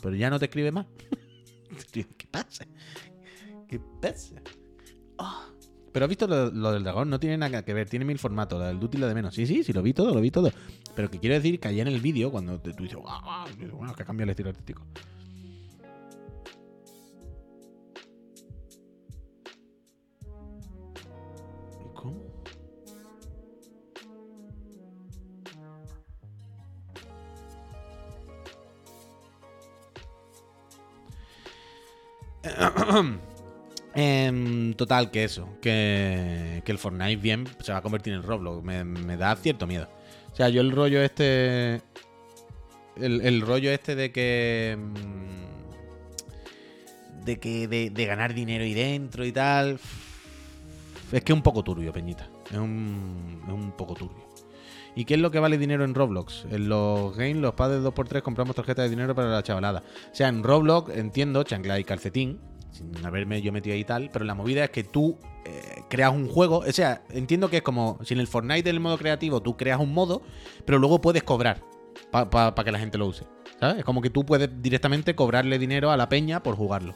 Pero ya no te escribe más. ¿Qué pasa? ¿Qué pasa? Ah. Pero has visto lo, del dragón, no tiene nada que ver, tiene mil formatos, la del Duty la de menos. Sí, sí, sí, lo vi todo, lo vi todo. Pero que quiero decir que ayer en el vídeo, cuando te- tú dices, "Guau, guau", bueno, que ha cambiado el estilo artístico. ¿Cómo? Em, total, que eso, que, el Fortnite bien se va a convertir en Roblox. Me, da cierto miedo. O sea, yo el rollo este. El, rollo este de que. mm, De que. De, ganar dinero ahí dentro y tal. Es que es un poco turbio, Peñita. Es un, es un poco turbio. ¿Y qué es lo que vale dinero en Roblox? En los games, los padres 2x3 compramos tarjeta de dinero para la chavalada. O sea, en Roblox entiendo, chancla y calcetín, sin haberme yo metido ahí y tal, pero la movida es que tú eh, creas un juego. O sea, entiendo que es como si en el Fortnite en el modo creativo tú creas un modo, pero luego puedes cobrar para que la gente lo use. ¿Sabes? Es como que tú puedes directamente cobrarle dinero a la peña por jugarlo.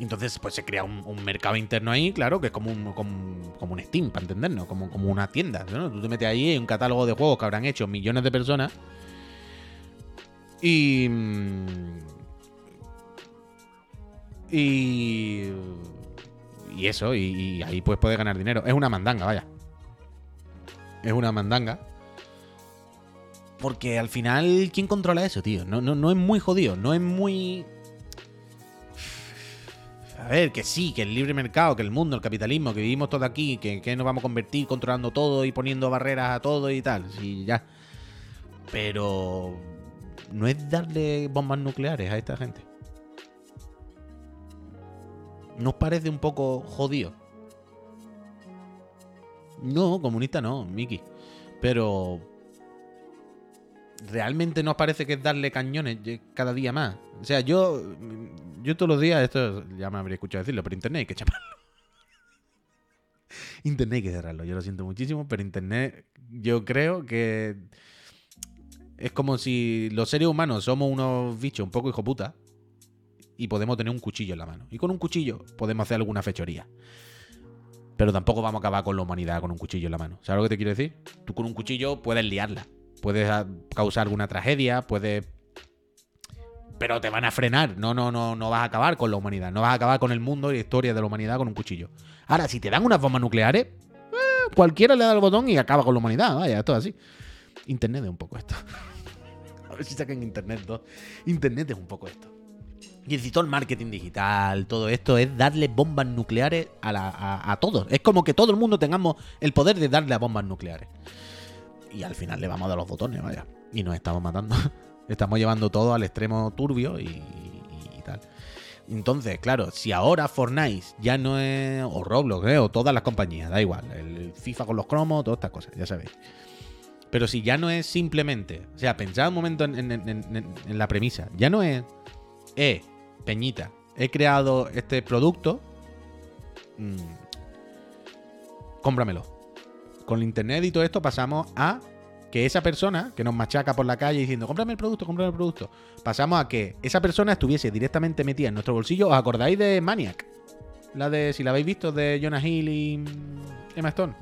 Entonces, pues se crea un, mercado interno ahí, claro, que es como un, como, un Steam, para entendernos, como, como una tienda. ¿no? Tú te metes ahí en un catálogo de juegos que habrán hecho millones de personas. Y. Y. Y eso, y, y ahí pues puedes ganar dinero. Es una mandanga, vaya. Es una mandanga. Porque al final, ¿quién controla eso, tío? No, no, no es muy jodido, no es muy. A ver, que sí, que el libre mercado, que el mundo, el capitalismo, que vivimos todo aquí, que, que nos vamos a convertir controlando todo y poniendo barreras a todo y tal. Sí, ya. Pero. No es darle bombas nucleares a esta gente. ¿Nos parece un poco jodido? No, comunista no, Miki. Pero. ¿Realmente nos parece que es darle cañones cada día más? O sea, yo. Yo todos los días, esto ya me habría escuchado decirlo, pero internet hay que chaparlo. internet hay que cerrarlo. Yo lo siento muchísimo, pero internet. Yo creo que. Es como si los seres humanos somos unos bichos un poco hijo puta. Y podemos tener un cuchillo en la mano. Y con un cuchillo podemos hacer alguna fechoría. Pero tampoco vamos a acabar con la humanidad con un cuchillo en la mano. ¿Sabes lo que te quiero decir? Tú con un cuchillo puedes liarla. Puedes ah, causar alguna tragedia, puedes pero te van a frenar. No, no, no, no vas a acabar con la humanidad. No vas a acabar con el mundo y la historia de la humanidad con un cuchillo. Ahora, si te dan unas bombas nucleares, eh, cualquiera le da el botón y acaba con la humanidad. Vaya, esto es así. Internet es un poco esto. a ver si sacan Internet 2. Internet es un poco esto. Y el el marketing digital, todo esto es darle bombas nucleares a, a, todos. Es como que todo el mundo tengamos el poder de darle a bombas nucleares. Y al final le vamos a dar los botones, vaya. Y nos estamos matando. Estamos llevando todo al extremo turbio y, tal. Entonces, claro, si ahora Fortnite ya no es. O Roblox, ¿eh? o todas las compañías, da igual. El FIFA con los cromos, todas estas cosas, ya sabéis. Pero si ya no es simplemente. O sea, pensad un momento en, la premisa. Ya no es. Eh, Peñita, he creado este producto. Mm, cómpramelo. Con internet y todo esto pasamos a que esa persona que nos machaca por la calle diciendo, cómprame el producto, cómprame el producto, pasamos a que esa persona estuviese directamente metida en nuestro bolsillo. ¿Os acordáis de Maniac? La de, si la habéis visto, de Jonah Hill y Emma Stone.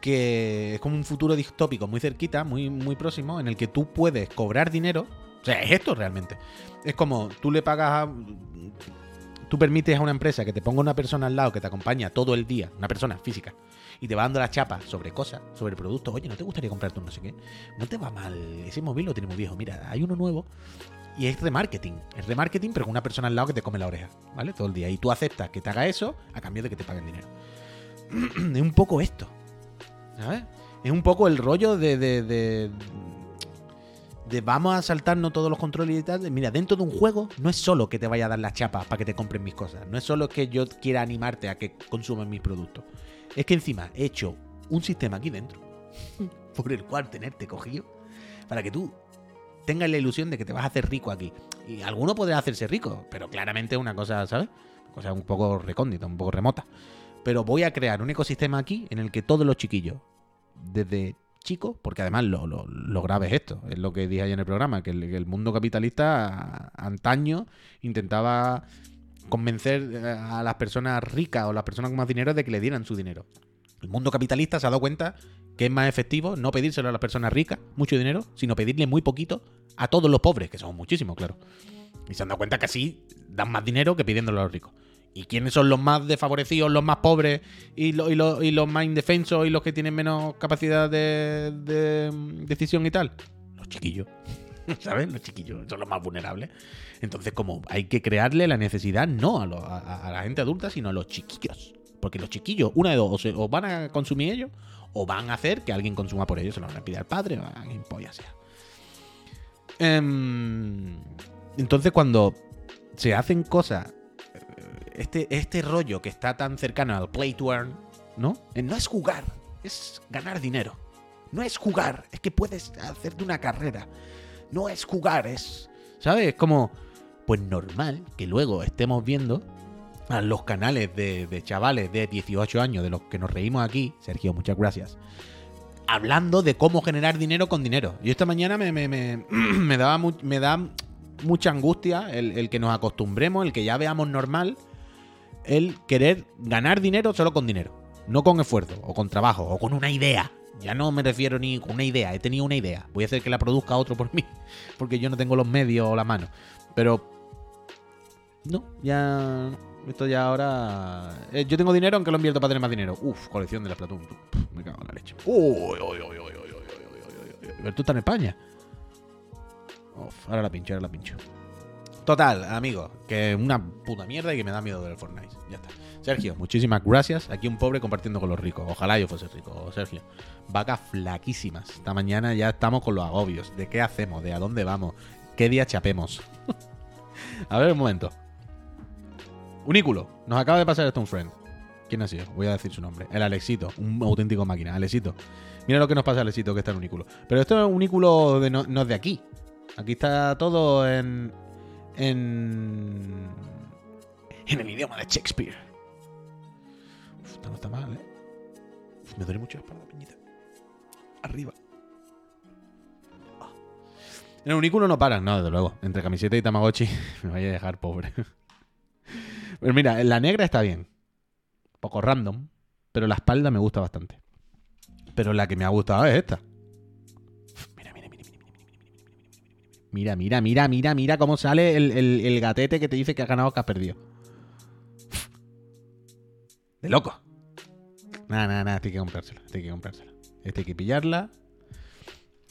Que es como un futuro distópico muy cerquita, muy, muy próximo, en el que tú puedes cobrar dinero. O sea, es esto realmente. Es como tú le pagas a, tú permites a una empresa que te ponga una persona al lado que te acompaña todo el día, una persona física, y te va dando la chapa sobre cosas, sobre productos. Oye, ¿no te gustaría comprarte un no sé qué? No te va mal. Ese móvil lo tiene muy viejo. Mira, hay uno nuevo y es remarketing. Es remarketing, pero con una persona al lado que te come la oreja, ¿vale? Todo el día. Y tú aceptas que te haga eso a cambio de que te paguen dinero. es un poco esto. ¿Sabes? Es un poco el rollo de, de, de vamos a saltarnos todos los controles y tal. Mira, dentro de un juego no es solo que te vaya a dar la chapa para que te compren mis cosas. No es solo que yo quiera animarte a que consuman mis productos. Es que encima he hecho un sistema aquí dentro por el cual tenerte cogido para que tú tengas la ilusión de que te vas a hacer rico aquí. Y alguno podrá hacerse rico, pero claramente es una cosa, ¿sabes? Una cosa un poco recóndita, un poco remota. Pero voy a crear un ecosistema aquí en el que todos los chiquillos, desde chicos, porque además lo, lo, grave es esto, es lo que dije ayer en el programa, que el, mundo capitalista antaño intentaba convencer eh, a las personas ricas o las personas con más dinero de que le dieran su dinero. El mundo capitalista se ha dado cuenta que es más efectivo no pedírselo a las personas ricas, mucho dinero, sino pedirle muy poquito a todos los pobres, que son muchísimos, claro. Y se han dado cuenta que así dan más dinero que pidiéndolo a los ricos. ¿Y quiénes son los más desfavorecidos, los más pobres y, los más indefensos y los que tienen menos capacidad de, de decisión y tal? Los chiquillos. ¿Sabes? Los chiquillos son los más vulnerables. Entonces, como hay que crearle la necesidad no a, la gente adulta, sino a los chiquillos. Porque los chiquillos, una de dos, o, van a consumir ellos, o van a hacer que alguien consuma por ellos, se lo van a pedir al padre, o a quien polla sea. Em, entonces, cuando se hacen cosas, este, este rollo que está tan cercano al play to earn, ¿no? Eh, no es jugar, es ganar dinero. No es jugar, es que puedes hacerte una carrera. No es jugar, es. ¿Sabes? Es como pues normal que luego estemos viendo a los canales de, chavales de 18 años, de los que nos reímos aquí, Sergio, muchas gracias, hablando de cómo generar dinero con dinero. Y esta mañana me, me, daba me da mucha angustia el, el, que nos acostumbremos, el que ya veamos normal, el querer ganar dinero solo con dinero. No con esfuerzo, o con trabajo, o con una idea. Ya no me refiero ni con una idea, he tenido una idea. Voy a hacer que la produzca otro por mí, porque yo no tengo los medios o la mano. Pero no, ya. Esto ya ahora. Eh, yo tengo dinero aunque lo invierto para tener más dinero. Uf, colección de la Platón. me cago en la leche. Uy, uy, uy, uy, uy, uy, Pero tú estás en España. Uf, ahora la pincho, ahora la pincho. Total, amigos, que una puta mierda y que me da miedo ver el Fortnite. Ya está. Sergio, muchísimas gracias. Aquí un pobre compartiendo con los ricos. Ojalá yo fuese rico, Sergio. Vacas flaquísimas. Esta mañana ya estamos con los agobios. ¿De qué hacemos? ¿De a dónde vamos? ¿Qué día chapemos? a ver un momento. Unículo. Nos acaba de pasar esto un friend. ¿Quién ha sido? Voy a decir su nombre. El Alexito. Un auténtico máquina. Alexito. Mira lo que nos pasa Alexito que está en Unículo. Pero esto es un Unículo de no, es de aquí. Aquí está todo en. En. En el idioma de Shakespeare. Uf, no está mal, ¿eh? me duele mucho la espalda, piñita. Arriba. Ah. En el unículo no paran, no, desde luego. Entre camiseta y Tamagotchi me vaya a dejar pobre. Pues mira, la negra está bien. Poco random. Pero la espalda me gusta bastante. Pero la que me ha gustado es esta. Mira, mira, mira, mira, mira cómo sale el, el, el gatete que te dice que has ganado o que has perdido. De loco. Nada, nada, nada, hay que comprársela. Hay que comprársela. Esta hay que pillarla.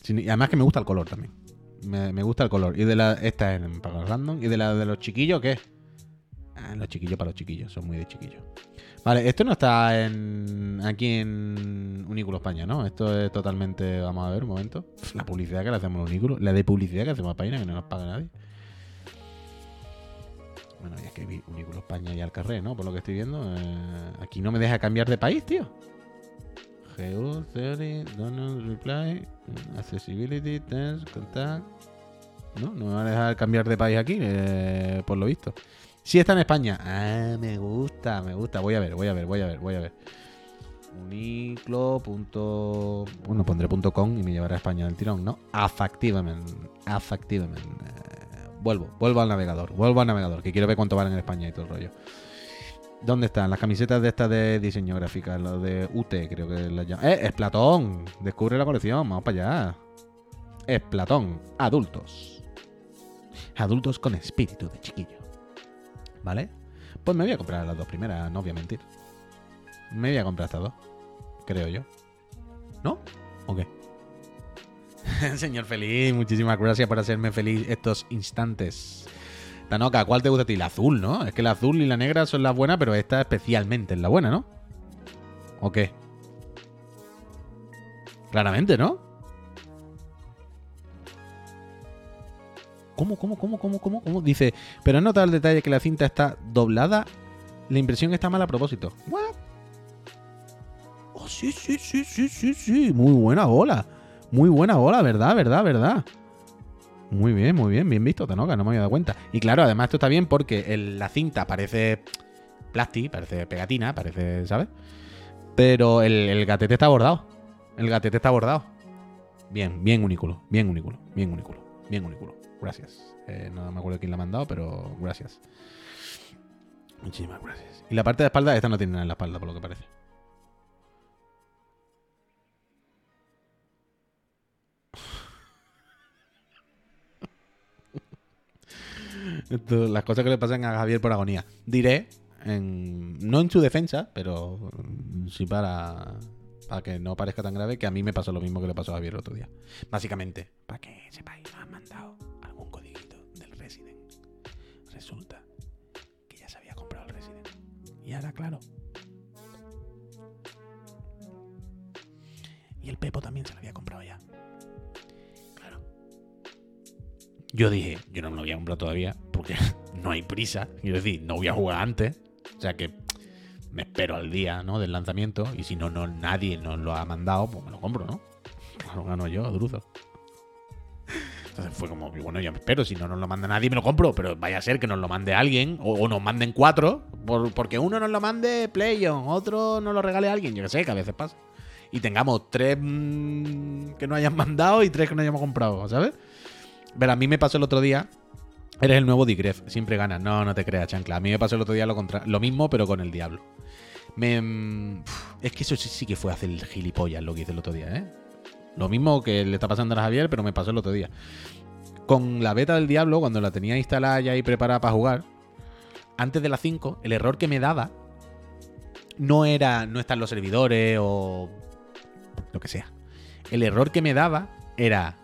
Y además que me gusta el color también. Me, me gusta el color. Y de la. Esta es para los random. ¿Y de la de los chiquillos qué? Ah, los chiquillos para los chiquillos. Son muy de chiquillos. Vale, esto no está en aquí en Unículo España, ¿no? Esto es totalmente. Vamos a ver un momento. La publicidad que le hacemos a Unículo. La de publicidad que hacemos a Paina, que no nos paga nadie. Bueno, ya es que Unículo España y al carré, ¿no? Por lo que estoy viendo. eh, aquí no me deja cambiar de país, tío. Geo, Theory, Donald, Reply, Accessibility, Test, Contact. No, no me va a dejar cambiar de país aquí, eh, por lo visto. Sí está en España. Ah, me gusta, me gusta. Voy a ver, voy a ver, voy a ver, voy a ver. Uniclo. Bueno, pondré punto .com y me llevará a España del tirón, ¿no? Afectivamente. Afectivamente. Eh, vuelvo, vuelvo al navegador. Vuelvo al navegador, que quiero ver cuánto valen en España y todo el rollo. ¿Dónde están? Las camisetas de estas de diseño gráfico, lo de UT, creo que las llaman. ¡Eh! ¡Es Platón! Descubre la colección, vamos para allá. Es Platón, adultos. Adultos con espíritu de chiquillo. ¿Vale? Pues me voy a comprar las dos primeras, no voy a mentir. Me voy a comprar estas dos. Creo yo. ¿No? ¿O qué? Señor feliz, muchísimas gracias por hacerme feliz estos instantes. Tanoka, ¿cuál te gusta a ti? La azul, ¿no? Es que la azul y la negra son las buenas, pero esta especialmente es la buena, ¿no? ¿O qué? Claramente, ¿no? ¿Cómo, cómo, cómo, cómo, cómo, cómo? Dice, pero has notado el detalle que la cinta está doblada. La impresión está mal a propósito. ¿What? Oh, sí, sí, sí, sí, sí, sí. Muy buena bola. Muy buena bola, ¿verdad? ¿Verdad? ¿Verdad? Muy bien, muy bien. Bien visto, Tanoka. No me había dado cuenta. Y claro, además esto está bien porque la cinta parece plasti, parece pegatina, parece, ¿sabes? Pero el, el gatete está bordado. El gatete está bordado. Bien, bien unículo. Bien unículo. Bien unículo. Bien unículo. Gracias. Eh, no me acuerdo quién la ha mandado, pero gracias. Muchísimas gracias. Y la parte de espalda, esta no tiene nada en la espalda, por lo que parece. Las cosas que le pasan a Javier por agonía. Diré, en- no en su defensa, pero sí para, para que no parezca tan grave, que a mí me pasó lo mismo que le pasó a Javier el otro día. Básicamente, para que sepáis, me Resulta que ya se había comprado el Resident. Y ahora, claro. Y el Pepo también se lo había comprado ya. Claro. Yo dije, yo no me lo voy a comprar todavía porque no hay prisa. Quiero decir, no voy a jugar antes. O sea que me espero al día, ¿no? Del lanzamiento. Y si no, no nadie nos lo ha mandado, pues me lo compro, ¿no? Lo gano yo, Druzo. Entonces fue como, bueno, ya me espero. Si no nos lo manda nadie, me lo compro. Pero vaya a ser que nos lo mande alguien. O, nos manden cuatro. por- porque uno nos lo mande Playon, otro nos lo regale a alguien. Yo que sé, que a veces pasa. Y tengamos tres mm, que no hayan mandado y tres que no hayamos comprado, ¿sabes? Pero a mí me pasó el otro día. Eres el nuevo Digref, siempre ganas. No, no te creas, chancla. A mí me pasó el otro día lo, contra- lo mismo, pero con el diablo. Me, mm, es que eso sí, sí que fue hacer el gilipollas lo que hice el otro día, ¿eh? Lo mismo que le está pasando a Javier, pero me pasó el otro día. Con la beta del diablo, cuando la tenía instalada ya y preparada para jugar, antes de las 5, el error que me daba no era no están los servidores o lo que sea. El error que me daba era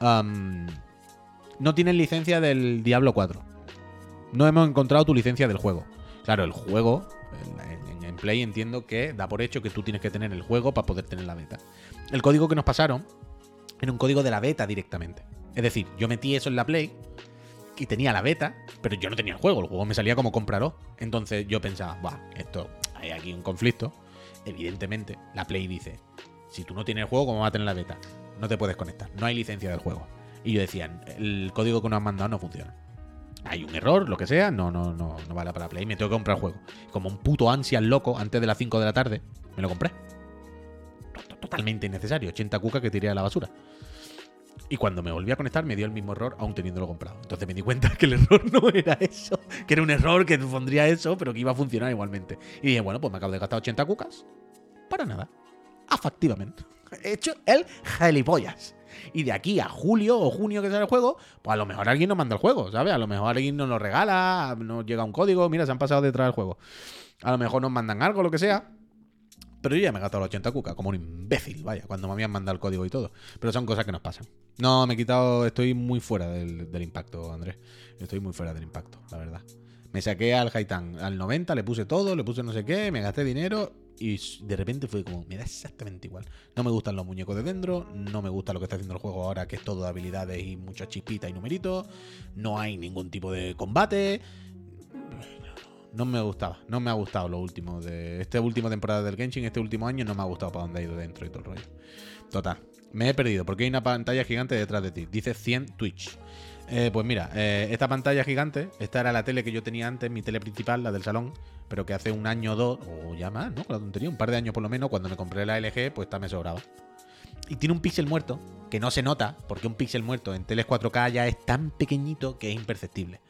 am, no tienes licencia del Diablo 4. No hemos encontrado tu licencia del juego. Claro, el juego, en- en Play entiendo que da por hecho que tú tienes que tener el juego para poder tener la beta. El código que nos pasaron era un código de la beta directamente. Es decir, yo metí eso en la Play y tenía la beta, pero yo no tenía el juego. El juego me salía como compraró. Entonces yo pensaba, Buah, esto, hay aquí un conflicto. Evidentemente, la Play dice, si tú no tienes el juego, ¿cómo va a tener la beta? No te puedes conectar, no hay licencia del juego. Y yo decía, el código que nos han mandado no funciona. Hay un error, lo que sea, no, no, no, no vale para la Play, me tengo que comprar el juego. Como un puto ansias loco, antes de las 5 de la tarde, me lo compré. Totalmente innecesario, 80 cucas que tiré a la basura. Y cuando me volví a conectar me dio el mismo error aún teniéndolo comprado. Entonces me di cuenta que el error no era eso, que era un error que pondría eso, pero que iba a funcionar igualmente. Y dije, bueno, pues me acabo de gastar 80 cucas. Para nada. Afectivamente. He hecho el gilipollas. Y de aquí a julio o junio que sale el juego, pues a lo mejor alguien nos manda el juego, ¿sabes? A lo mejor alguien nos lo regala, nos llega un código, mira, se han pasado detrás del juego. A lo mejor nos mandan algo, lo que sea. Pero yo ya me he gastado los 80 cucas, como un imbécil, vaya, cuando me habían mandado el código y todo. Pero son cosas que nos pasan. No, me he quitado, estoy muy fuera del, del impacto, Andrés. Estoy muy fuera del impacto, la verdad. Me saqué al Haitan al 90, le puse todo, le puse no sé qué, me gasté dinero y de repente fue como, me da exactamente igual. No me gustan los muñecos de dentro, no me gusta lo que está haciendo el juego ahora, que es todo de habilidades y muchas chispitas y numeritos. No hay ningún tipo de combate. No me gustaba, no me ha gustado lo último de esta última temporada del Genshin, este último año no me ha gustado para dónde ha ido dentro y todo el rollo. Total, me he perdido porque hay una pantalla gigante detrás de ti. Dice 100 Twitch. Eh, pues mira, eh, esta pantalla gigante, esta era la tele que yo tenía antes, mi tele principal, la del salón, pero que hace un año o dos, o ya más, ¿no? La tontería, un par de años por lo menos, cuando me compré la LG, pues esta me sobraba. Y tiene un píxel muerto, que no se nota, porque un píxel muerto en teles 4K ya es tan pequeñito que es imperceptible.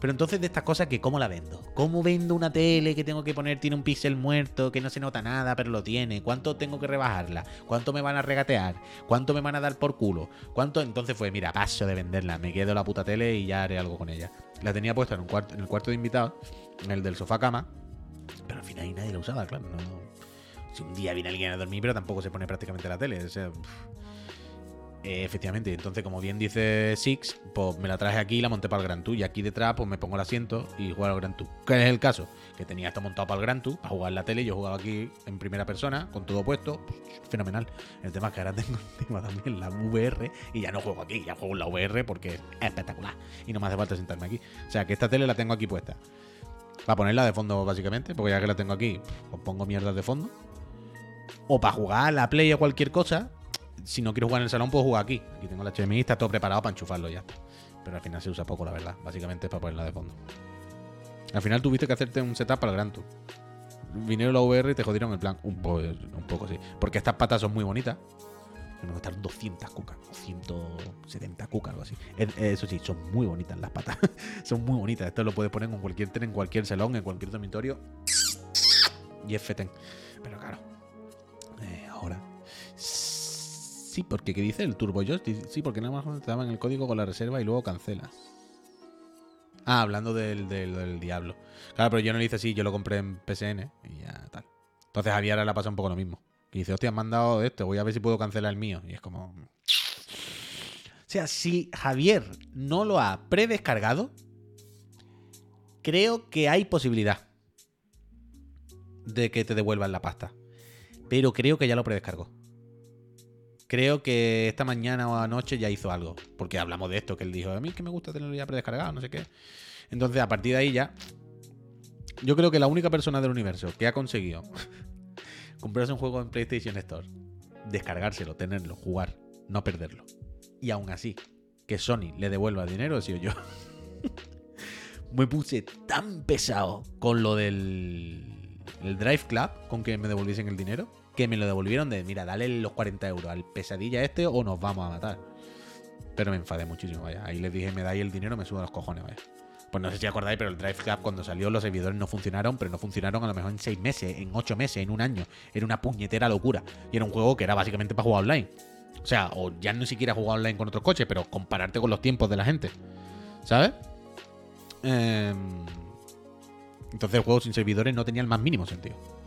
Pero entonces de estas cosas que cómo la vendo. ¿Cómo vendo una tele que tengo que poner tiene un píxel muerto, que no se nota nada, pero lo tiene? ¿Cuánto tengo que rebajarla? ¿Cuánto me van a regatear? ¿Cuánto me van a dar por culo? ¿Cuánto? Entonces fue, mira, paso de venderla, me quedo la puta tele y ya haré algo con ella. La tenía puesta en, un cuarto, en el cuarto de invitados, en el del sofá cama, pero al final nadie la usaba, claro. No. Si un día viene alguien a dormir, pero tampoco se pone prácticamente la tele. O sea, eh, efectivamente, entonces como bien dice Six, pues me la traje aquí y la monté para el Gran Tour. Y aquí detrás pues me pongo el asiento y juego al Gran Tour. ¿Qué es el caso? Que tenía esto montado para el Gran Tour, para jugar en la tele. Yo jugaba aquí en primera persona, con todo puesto. Pues, fenomenal. El tema es que ahora tengo encima también la VR y ya no juego aquí, ya juego en la VR porque es espectacular. Y no me hace falta sentarme aquí. O sea que esta tele la tengo aquí puesta. Para ponerla de fondo básicamente, porque ya que la tengo aquí, pues pongo mierdas de fondo. O para jugar a la Play o cualquier cosa, si no quiero jugar en el salón, puedo jugar aquí. Aquí tengo la HDMI, está todo preparado para enchufarlo ya. Pero al final se usa poco, la verdad. Básicamente es para ponerla de fondo. Al final tuviste que hacerte un setup para el Gran Tour. Vinieron la VR y te jodieron el plan. Un, poco, un poco sí. Porque estas patas son muy bonitas. Me costaron 200 cucas, 170 cucas, algo así. Eso sí, son muy bonitas las patas. son muy bonitas. Esto lo puedes poner en cualquier tren, en cualquier salón, en cualquier dormitorio. Y es feten. Pero claro, eh, ahora Sí, porque ¿qué dice el Turbo Sí, porque nada más te daban el código con la reserva y luego cancelas. Ah, hablando del, Diablo. Claro, pero yo no le hice así, yo lo compré en PSN y ya tal. Entonces Javier ahora le pasa un poco lo mismo. Y dice, hostia, han mandado esto, voy a ver si puedo cancelar el mío. Y es como... O sea, si Javier no lo ha predescargado, creo que hay posibilidad de que te devuelvan la pasta. Pero creo que ya lo predescargó creo que esta mañana o anoche ya hizo algo. Porque hablamos de esto, que él dijo, a mí que me gusta tenerlo ya predescargado, no sé qué. Entonces, a partir de ahí ya. Yo creo que la única persona del universo que ha conseguido comprarse un juego en PlayStation Store, descargárselo, tenerlo, jugar, no perderlo. Y aún así, que Sony le devuelva el dinero, he sido yo. me puse tan pesado con lo del el Drive Club, con que me devolviesen el dinero, que me lo devolvieron de, mira, dale los 40 euros al pesadilla este o nos vamos a matar. Pero me enfadé muchísimo, vaya. Ahí les dije, me dais el dinero, me subo a los cojones, vaya. Pues no sé si acordáis, pero el Drive Club cuando salió los servidores no funcionaron, pero no funcionaron a lo mejor en 6 meses, en 8 meses, en un año. Era una puñetera locura. Y era un juego que era básicamente para jugar online. O sea, o ya no siquiera jugar online con otros coches, pero compararte con los tiempos de la gente. ¿Sabes? Em, entonces el juego sin servidores no tenía el más mínimo sentido.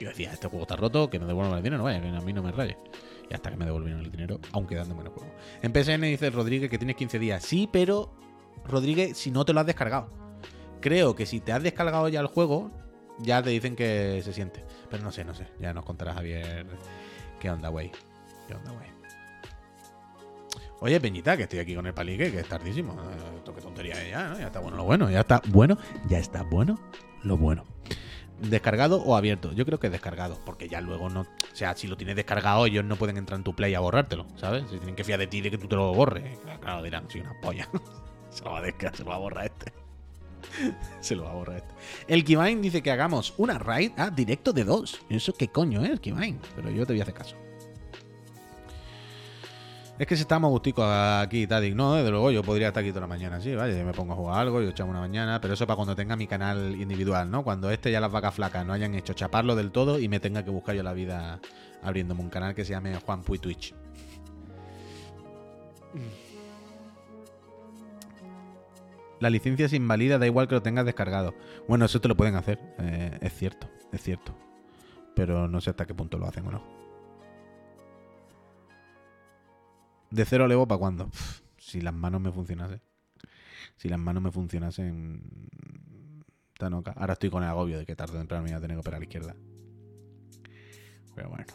Yo decía, este juego está roto, que no devuelvan el dinero, vaya, que a mí no me raye. Y hasta que me devolvieron el dinero, aunque dándome el juego. En PSN dice Rodríguez que tienes 15 días. Sí, pero Rodríguez, si no te lo has descargado. Creo que si te has descargado ya el juego, ya te dicen que se siente. Pero no sé, no sé. Ya nos contará Javier qué onda, güey. ¿Qué onda, güey? Oye, Peñita, que estoy aquí con el palique, que es tardísimo. Eh, esto qué tontería ya, ¿no? Ya está bueno lo bueno. Ya está bueno. Ya está bueno lo bueno. ¿Descargado o abierto? Yo creo que descargado, porque ya luego no. O sea, si lo tienes descargado, ellos no pueden entrar en tu play a borrártelo, ¿sabes? Si tienen que fiar de ti de que tú te lo borres. Claro, dirán, soy una polla. se lo va a descargar, se lo va a borrar este. se lo va a borrar este. El Kivine dice que hagamos una raid. Ah, directo de dos. ¿Eso qué coño es, Kivine? Pero yo te voy a hacer caso. Es que si estamos gusticos aquí y no, desde luego yo podría estar aquí toda la mañana, sí, vaya, yo me pongo a jugar algo, yo echamos una mañana, pero eso para cuando tenga mi canal individual, ¿no? Cuando este ya las vacas flacas no hayan hecho chaparlo del todo y me tenga que buscar yo la vida abriéndome un canal que se llame Juan Puy Twitch. La licencia se invalida, da igual que lo tengas descargado. Bueno, eso te lo pueden hacer, eh, es cierto, es cierto. Pero no sé hasta qué punto lo hacen o no. De cero Levo para cuándo? Pff, si las manos me funcionasen. Si las manos me funcionasen. Tanoca. Ahora estoy con el agobio de que tarde o temprano me voy a tener que operar a la izquierda. Pero bueno.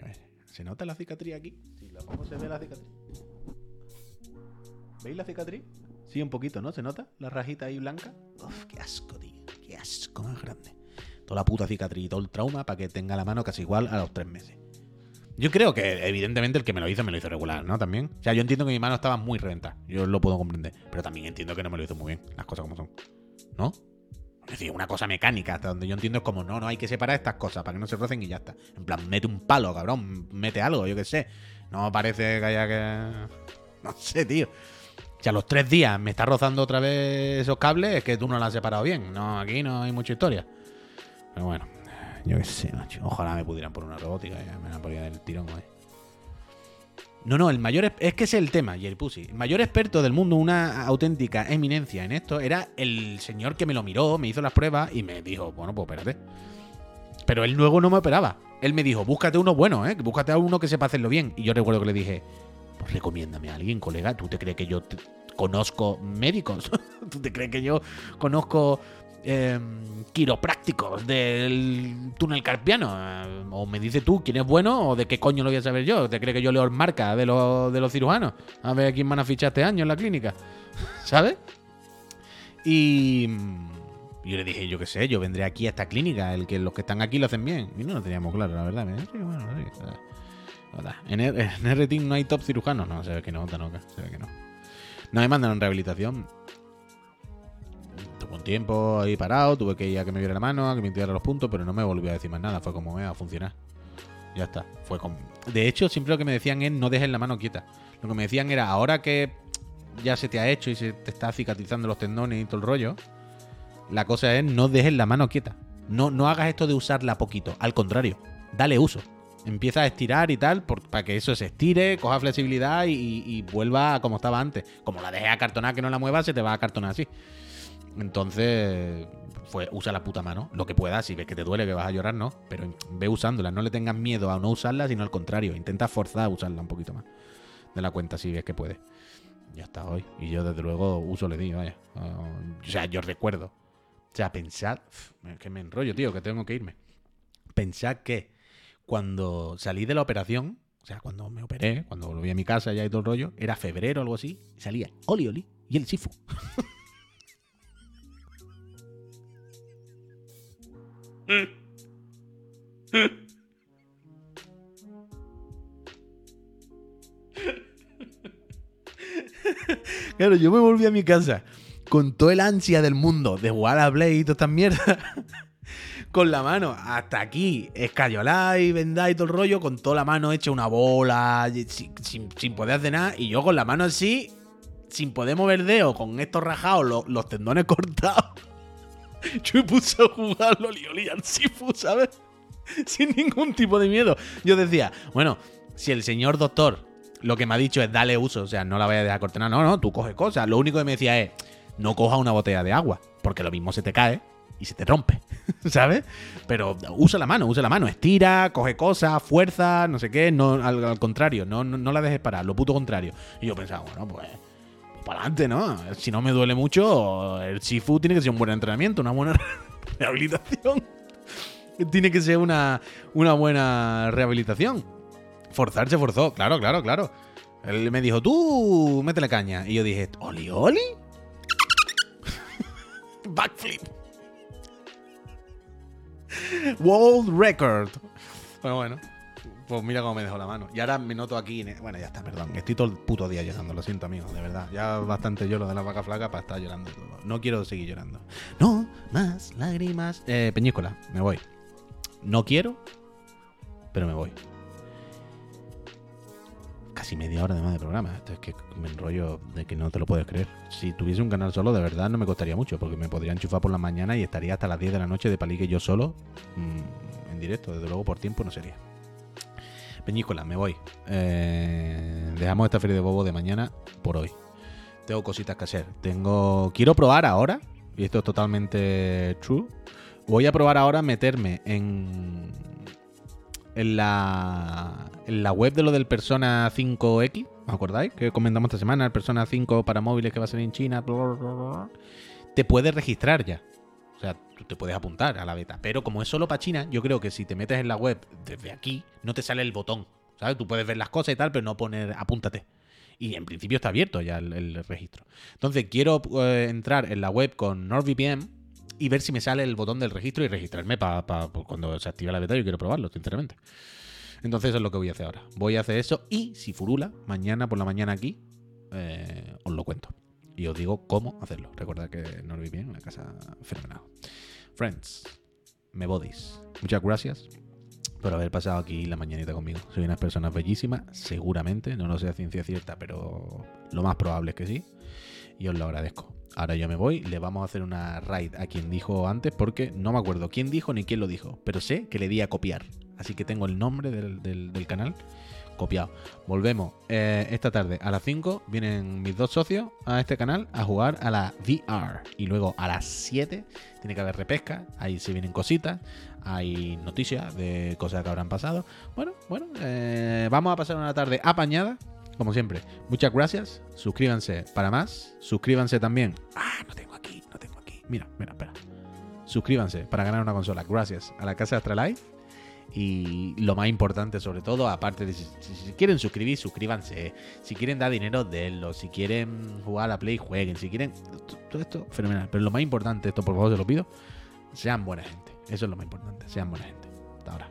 A ver, ¿Se nota la cicatriz aquí? Si la se ve la cicatriz. ¿Veis la cicatriz? Sí, un poquito, ¿no? ¿Se nota? La rajita ahí blanca. Uf, qué asco, tío. Qué asco más grande. Toda la puta cicatriz y todo el trauma para que tenga la mano casi igual a los tres meses. Yo creo que, evidentemente, el que me lo hizo me lo hizo regular, ¿no? También. O sea, yo entiendo que mi mano estaba muy renta. Yo lo puedo comprender. Pero también entiendo que no me lo hizo muy bien. Las cosas como son. ¿No? Es decir, una cosa mecánica, hasta donde yo entiendo es como, no, no, hay que separar estas cosas para que no se rocen y ya está. En plan, mete un palo, cabrón, mete algo, yo qué sé. No parece que haya que... No sé, tío. Si a los tres días me está rozando otra vez esos cables, es que tú no lo has separado bien. No, aquí no hay mucha historia. Pero bueno, yo qué sé, macho. Ojalá me pudieran poner una robótica, me la podría del tirón. No, no, el mayor. Es, que ese es el tema, Jerry Pussy. El mayor experto del mundo, una auténtica eminencia en esto, era el señor que me lo miró, me hizo las pruebas y me dijo, bueno, pues espérate. Pero él luego no me operaba. Él me dijo, búscate uno bueno, ¿eh? Búscate a uno que sepa hacerlo bien. Y yo recuerdo que le dije, pues recomiéndame a alguien, colega. ¿Tú te crees que yo conozco médicos? ¿Tú te crees que yo conozco eh, quiroprácticos del túnel carpiano? Eh, O me dices tú quién es bueno o de qué coño lo voy a saber yo. ¿Te crees que yo leo el marca de los, de los cirujanos? A ver quién van a fichar este año en la clínica. ¿Sabes? Y yo le dije, yo qué sé, yo vendré aquí a esta clínica, el que los que están aquí lo hacen bien. Y no lo teníamos claro, la verdad. Dice, sí, bueno, sí. En, R- en R-Team no hay top cirujanos. No, se ve que no, se ve que no. No me mandaron rehabilitación. Un tiempo ahí parado, tuve que ir a que me viera la mano, a que me tirara los puntos, pero no me volvió a decir más nada. Fue como, "Eh, a funcionar. Ya está. Fue como... De hecho, siempre lo que me decían es no dejes la mano quieta. Lo que me decían era, ahora que ya se te ha hecho y se te está cicatrizando los tendones y todo el rollo, la cosa es no dejes la mano quieta. No, no hagas esto de usarla poquito. Al contrario, dale uso. Empieza a estirar y tal por- para que eso se estire, coja flexibilidad y, vuelva a como estaba antes. Como la dejes acartonada que no la muevas, se te va a acartonar así. Entonces, fue, usa la puta mano, lo que puedas. Si ves que te duele, que vas a llorar, no. Pero ve usándola. No le tengas miedo a no usarla, sino al contrario. Intenta forzar a usarla un poquito más de la cuenta si ves que puedes. Ya está hoy. Y yo, desde luego, uso le di, vaya. O sea, yo recuerdo. O sea, pensad. que me enrollo, tío, que tengo que irme. Pensad que cuando salí de la operación, o sea, cuando me operé, cuando volví a mi casa ya y todo el rollo, era febrero o algo así, salía Oli Oli y el Sifu. Claro, yo me volví a mi casa con todo el ansia del mundo de jugar a Play y toda esta mierda. con la mano hasta aquí, escayolá y vendá y todo el rollo, con toda la mano hecha una bola, sin, sin- poder hacer nada. Y yo con la mano así, sin poder mover dedo, con estos rajados, lo- los tendones cortados. Yo me puse a jugar Loli Oli ¿sabes? Sin ningún tipo de miedo. Yo decía, bueno, si el señor doctor lo que me ha dicho es dale uso, o sea, no la vayas a dejar cortar. No, no, tú coges cosas. Lo único que me decía es, no cojas una botella de agua, porque lo mismo se te cae y se te rompe, ¿sabes? Pero usa la mano, usa la mano, estira, coge cosas, fuerza, no sé qué, no, al, contrario, no, no, no la dejes parar, lo puto contrario. Y yo pensaba, bueno, pues adelante, ¿no? Si no me duele mucho, el Shifu tiene que ser un buen entrenamiento, una buena rehabilitación. Tiene que ser una, una buena rehabilitación. Forzar se forzó, claro, claro, claro. Él me dijo, tú, métele caña. Y yo dije, ¿Oli, Oli? Backflip. World Record. Bueno, bueno. Pues mira cómo me dejó la mano. Y ahora me noto aquí. en- Bueno, ya está, perdón. Estoy todo el puto día llorando, lo siento, amigo, de verdad. Ya bastante lloro de la vaca flaca para estar llorando todo. No quiero seguir llorando. No, más lágrimas. Eh, Peñíscola, me voy. No quiero, pero me voy. casi media hora además de programa. Esto es que me enrollo de que no te lo puedes creer. Si tuviese un canal solo, de verdad no me costaría mucho, porque me podría enchufar por la mañana y estaría hasta las 10 de la noche de palique yo solo, mm, en directo. Desde luego por tiempo no sería. Peñícola, me voy. Eh, dejamos esta feria de bobo de mañana por hoy. Tengo cositas que hacer. Tengo. Quiero probar ahora, y esto es totalmente true. Voy a probar ahora meterme en. En la. En la web de lo del Persona 5X. ¿Os acordáis? Que comentamos esta semana. El Persona 5 para móviles que va a salir en China. Te puedes registrar ya. O sea, tú te puedes apuntar a la beta. Pero como es solo para China, yo creo que si te metes en la web desde aquí, no te sale el botón. ¿Sabes? Tú puedes ver las cosas y tal, pero no poner apúntate. Y en principio está abierto ya el, registro. Entonces quiero eh, entrar en la web con NordVPN y ver si me sale el botón del registro y registrarme para pues, cuando se active la beta. Yo quiero probarlo, sinceramente. Entonces eso es lo que voy a hacer ahora. Voy a hacer eso y si furula, mañana por la mañana aquí, eh, os lo cuento y os digo cómo hacerlo. Recordad que no lo bien, una casa fenomenal. Friends, me bodis. Muchas gracias por haber pasado aquí la mañanita conmigo. Soy una persona bellísima, seguramente, no lo sé a ciencia cierta, pero lo más probable es que sí. Y os lo agradezco. Ahora yo me voy, le vamos a hacer una raid a quien dijo antes, porque no me acuerdo quién dijo ni quién lo dijo, pero sé que le di a copiar. Así que tengo el nombre del, del canal copiado. Volvemos eh, esta tarde a las 5. Vienen mis dos socios a este canal a jugar a la VR. Y luego a las 7 tiene que haber repesca. Ahí se vienen cositas. Hay noticias de cosas que habrán pasado. Bueno, bueno, eh, vamos a pasar una tarde apañada. Como siempre, muchas gracias. Suscríbanse para más. Suscríbanse también. Ah, no tengo aquí, no tengo aquí. Mira, mira, espera. Suscríbanse para ganar una consola. Gracias a la casa Astralife y lo más importante, sobre todo, aparte de si, quieren suscribir, suscríbanse. Si quieren dar dinero, denlo. Si quieren jugar a la Play, jueguen. Si quieren. Todo esto, fenomenal. Pero lo más importante, esto por favor se lo pido, sean buena gente. Eso es lo más importante. Sean buena gente. Hasta ahora.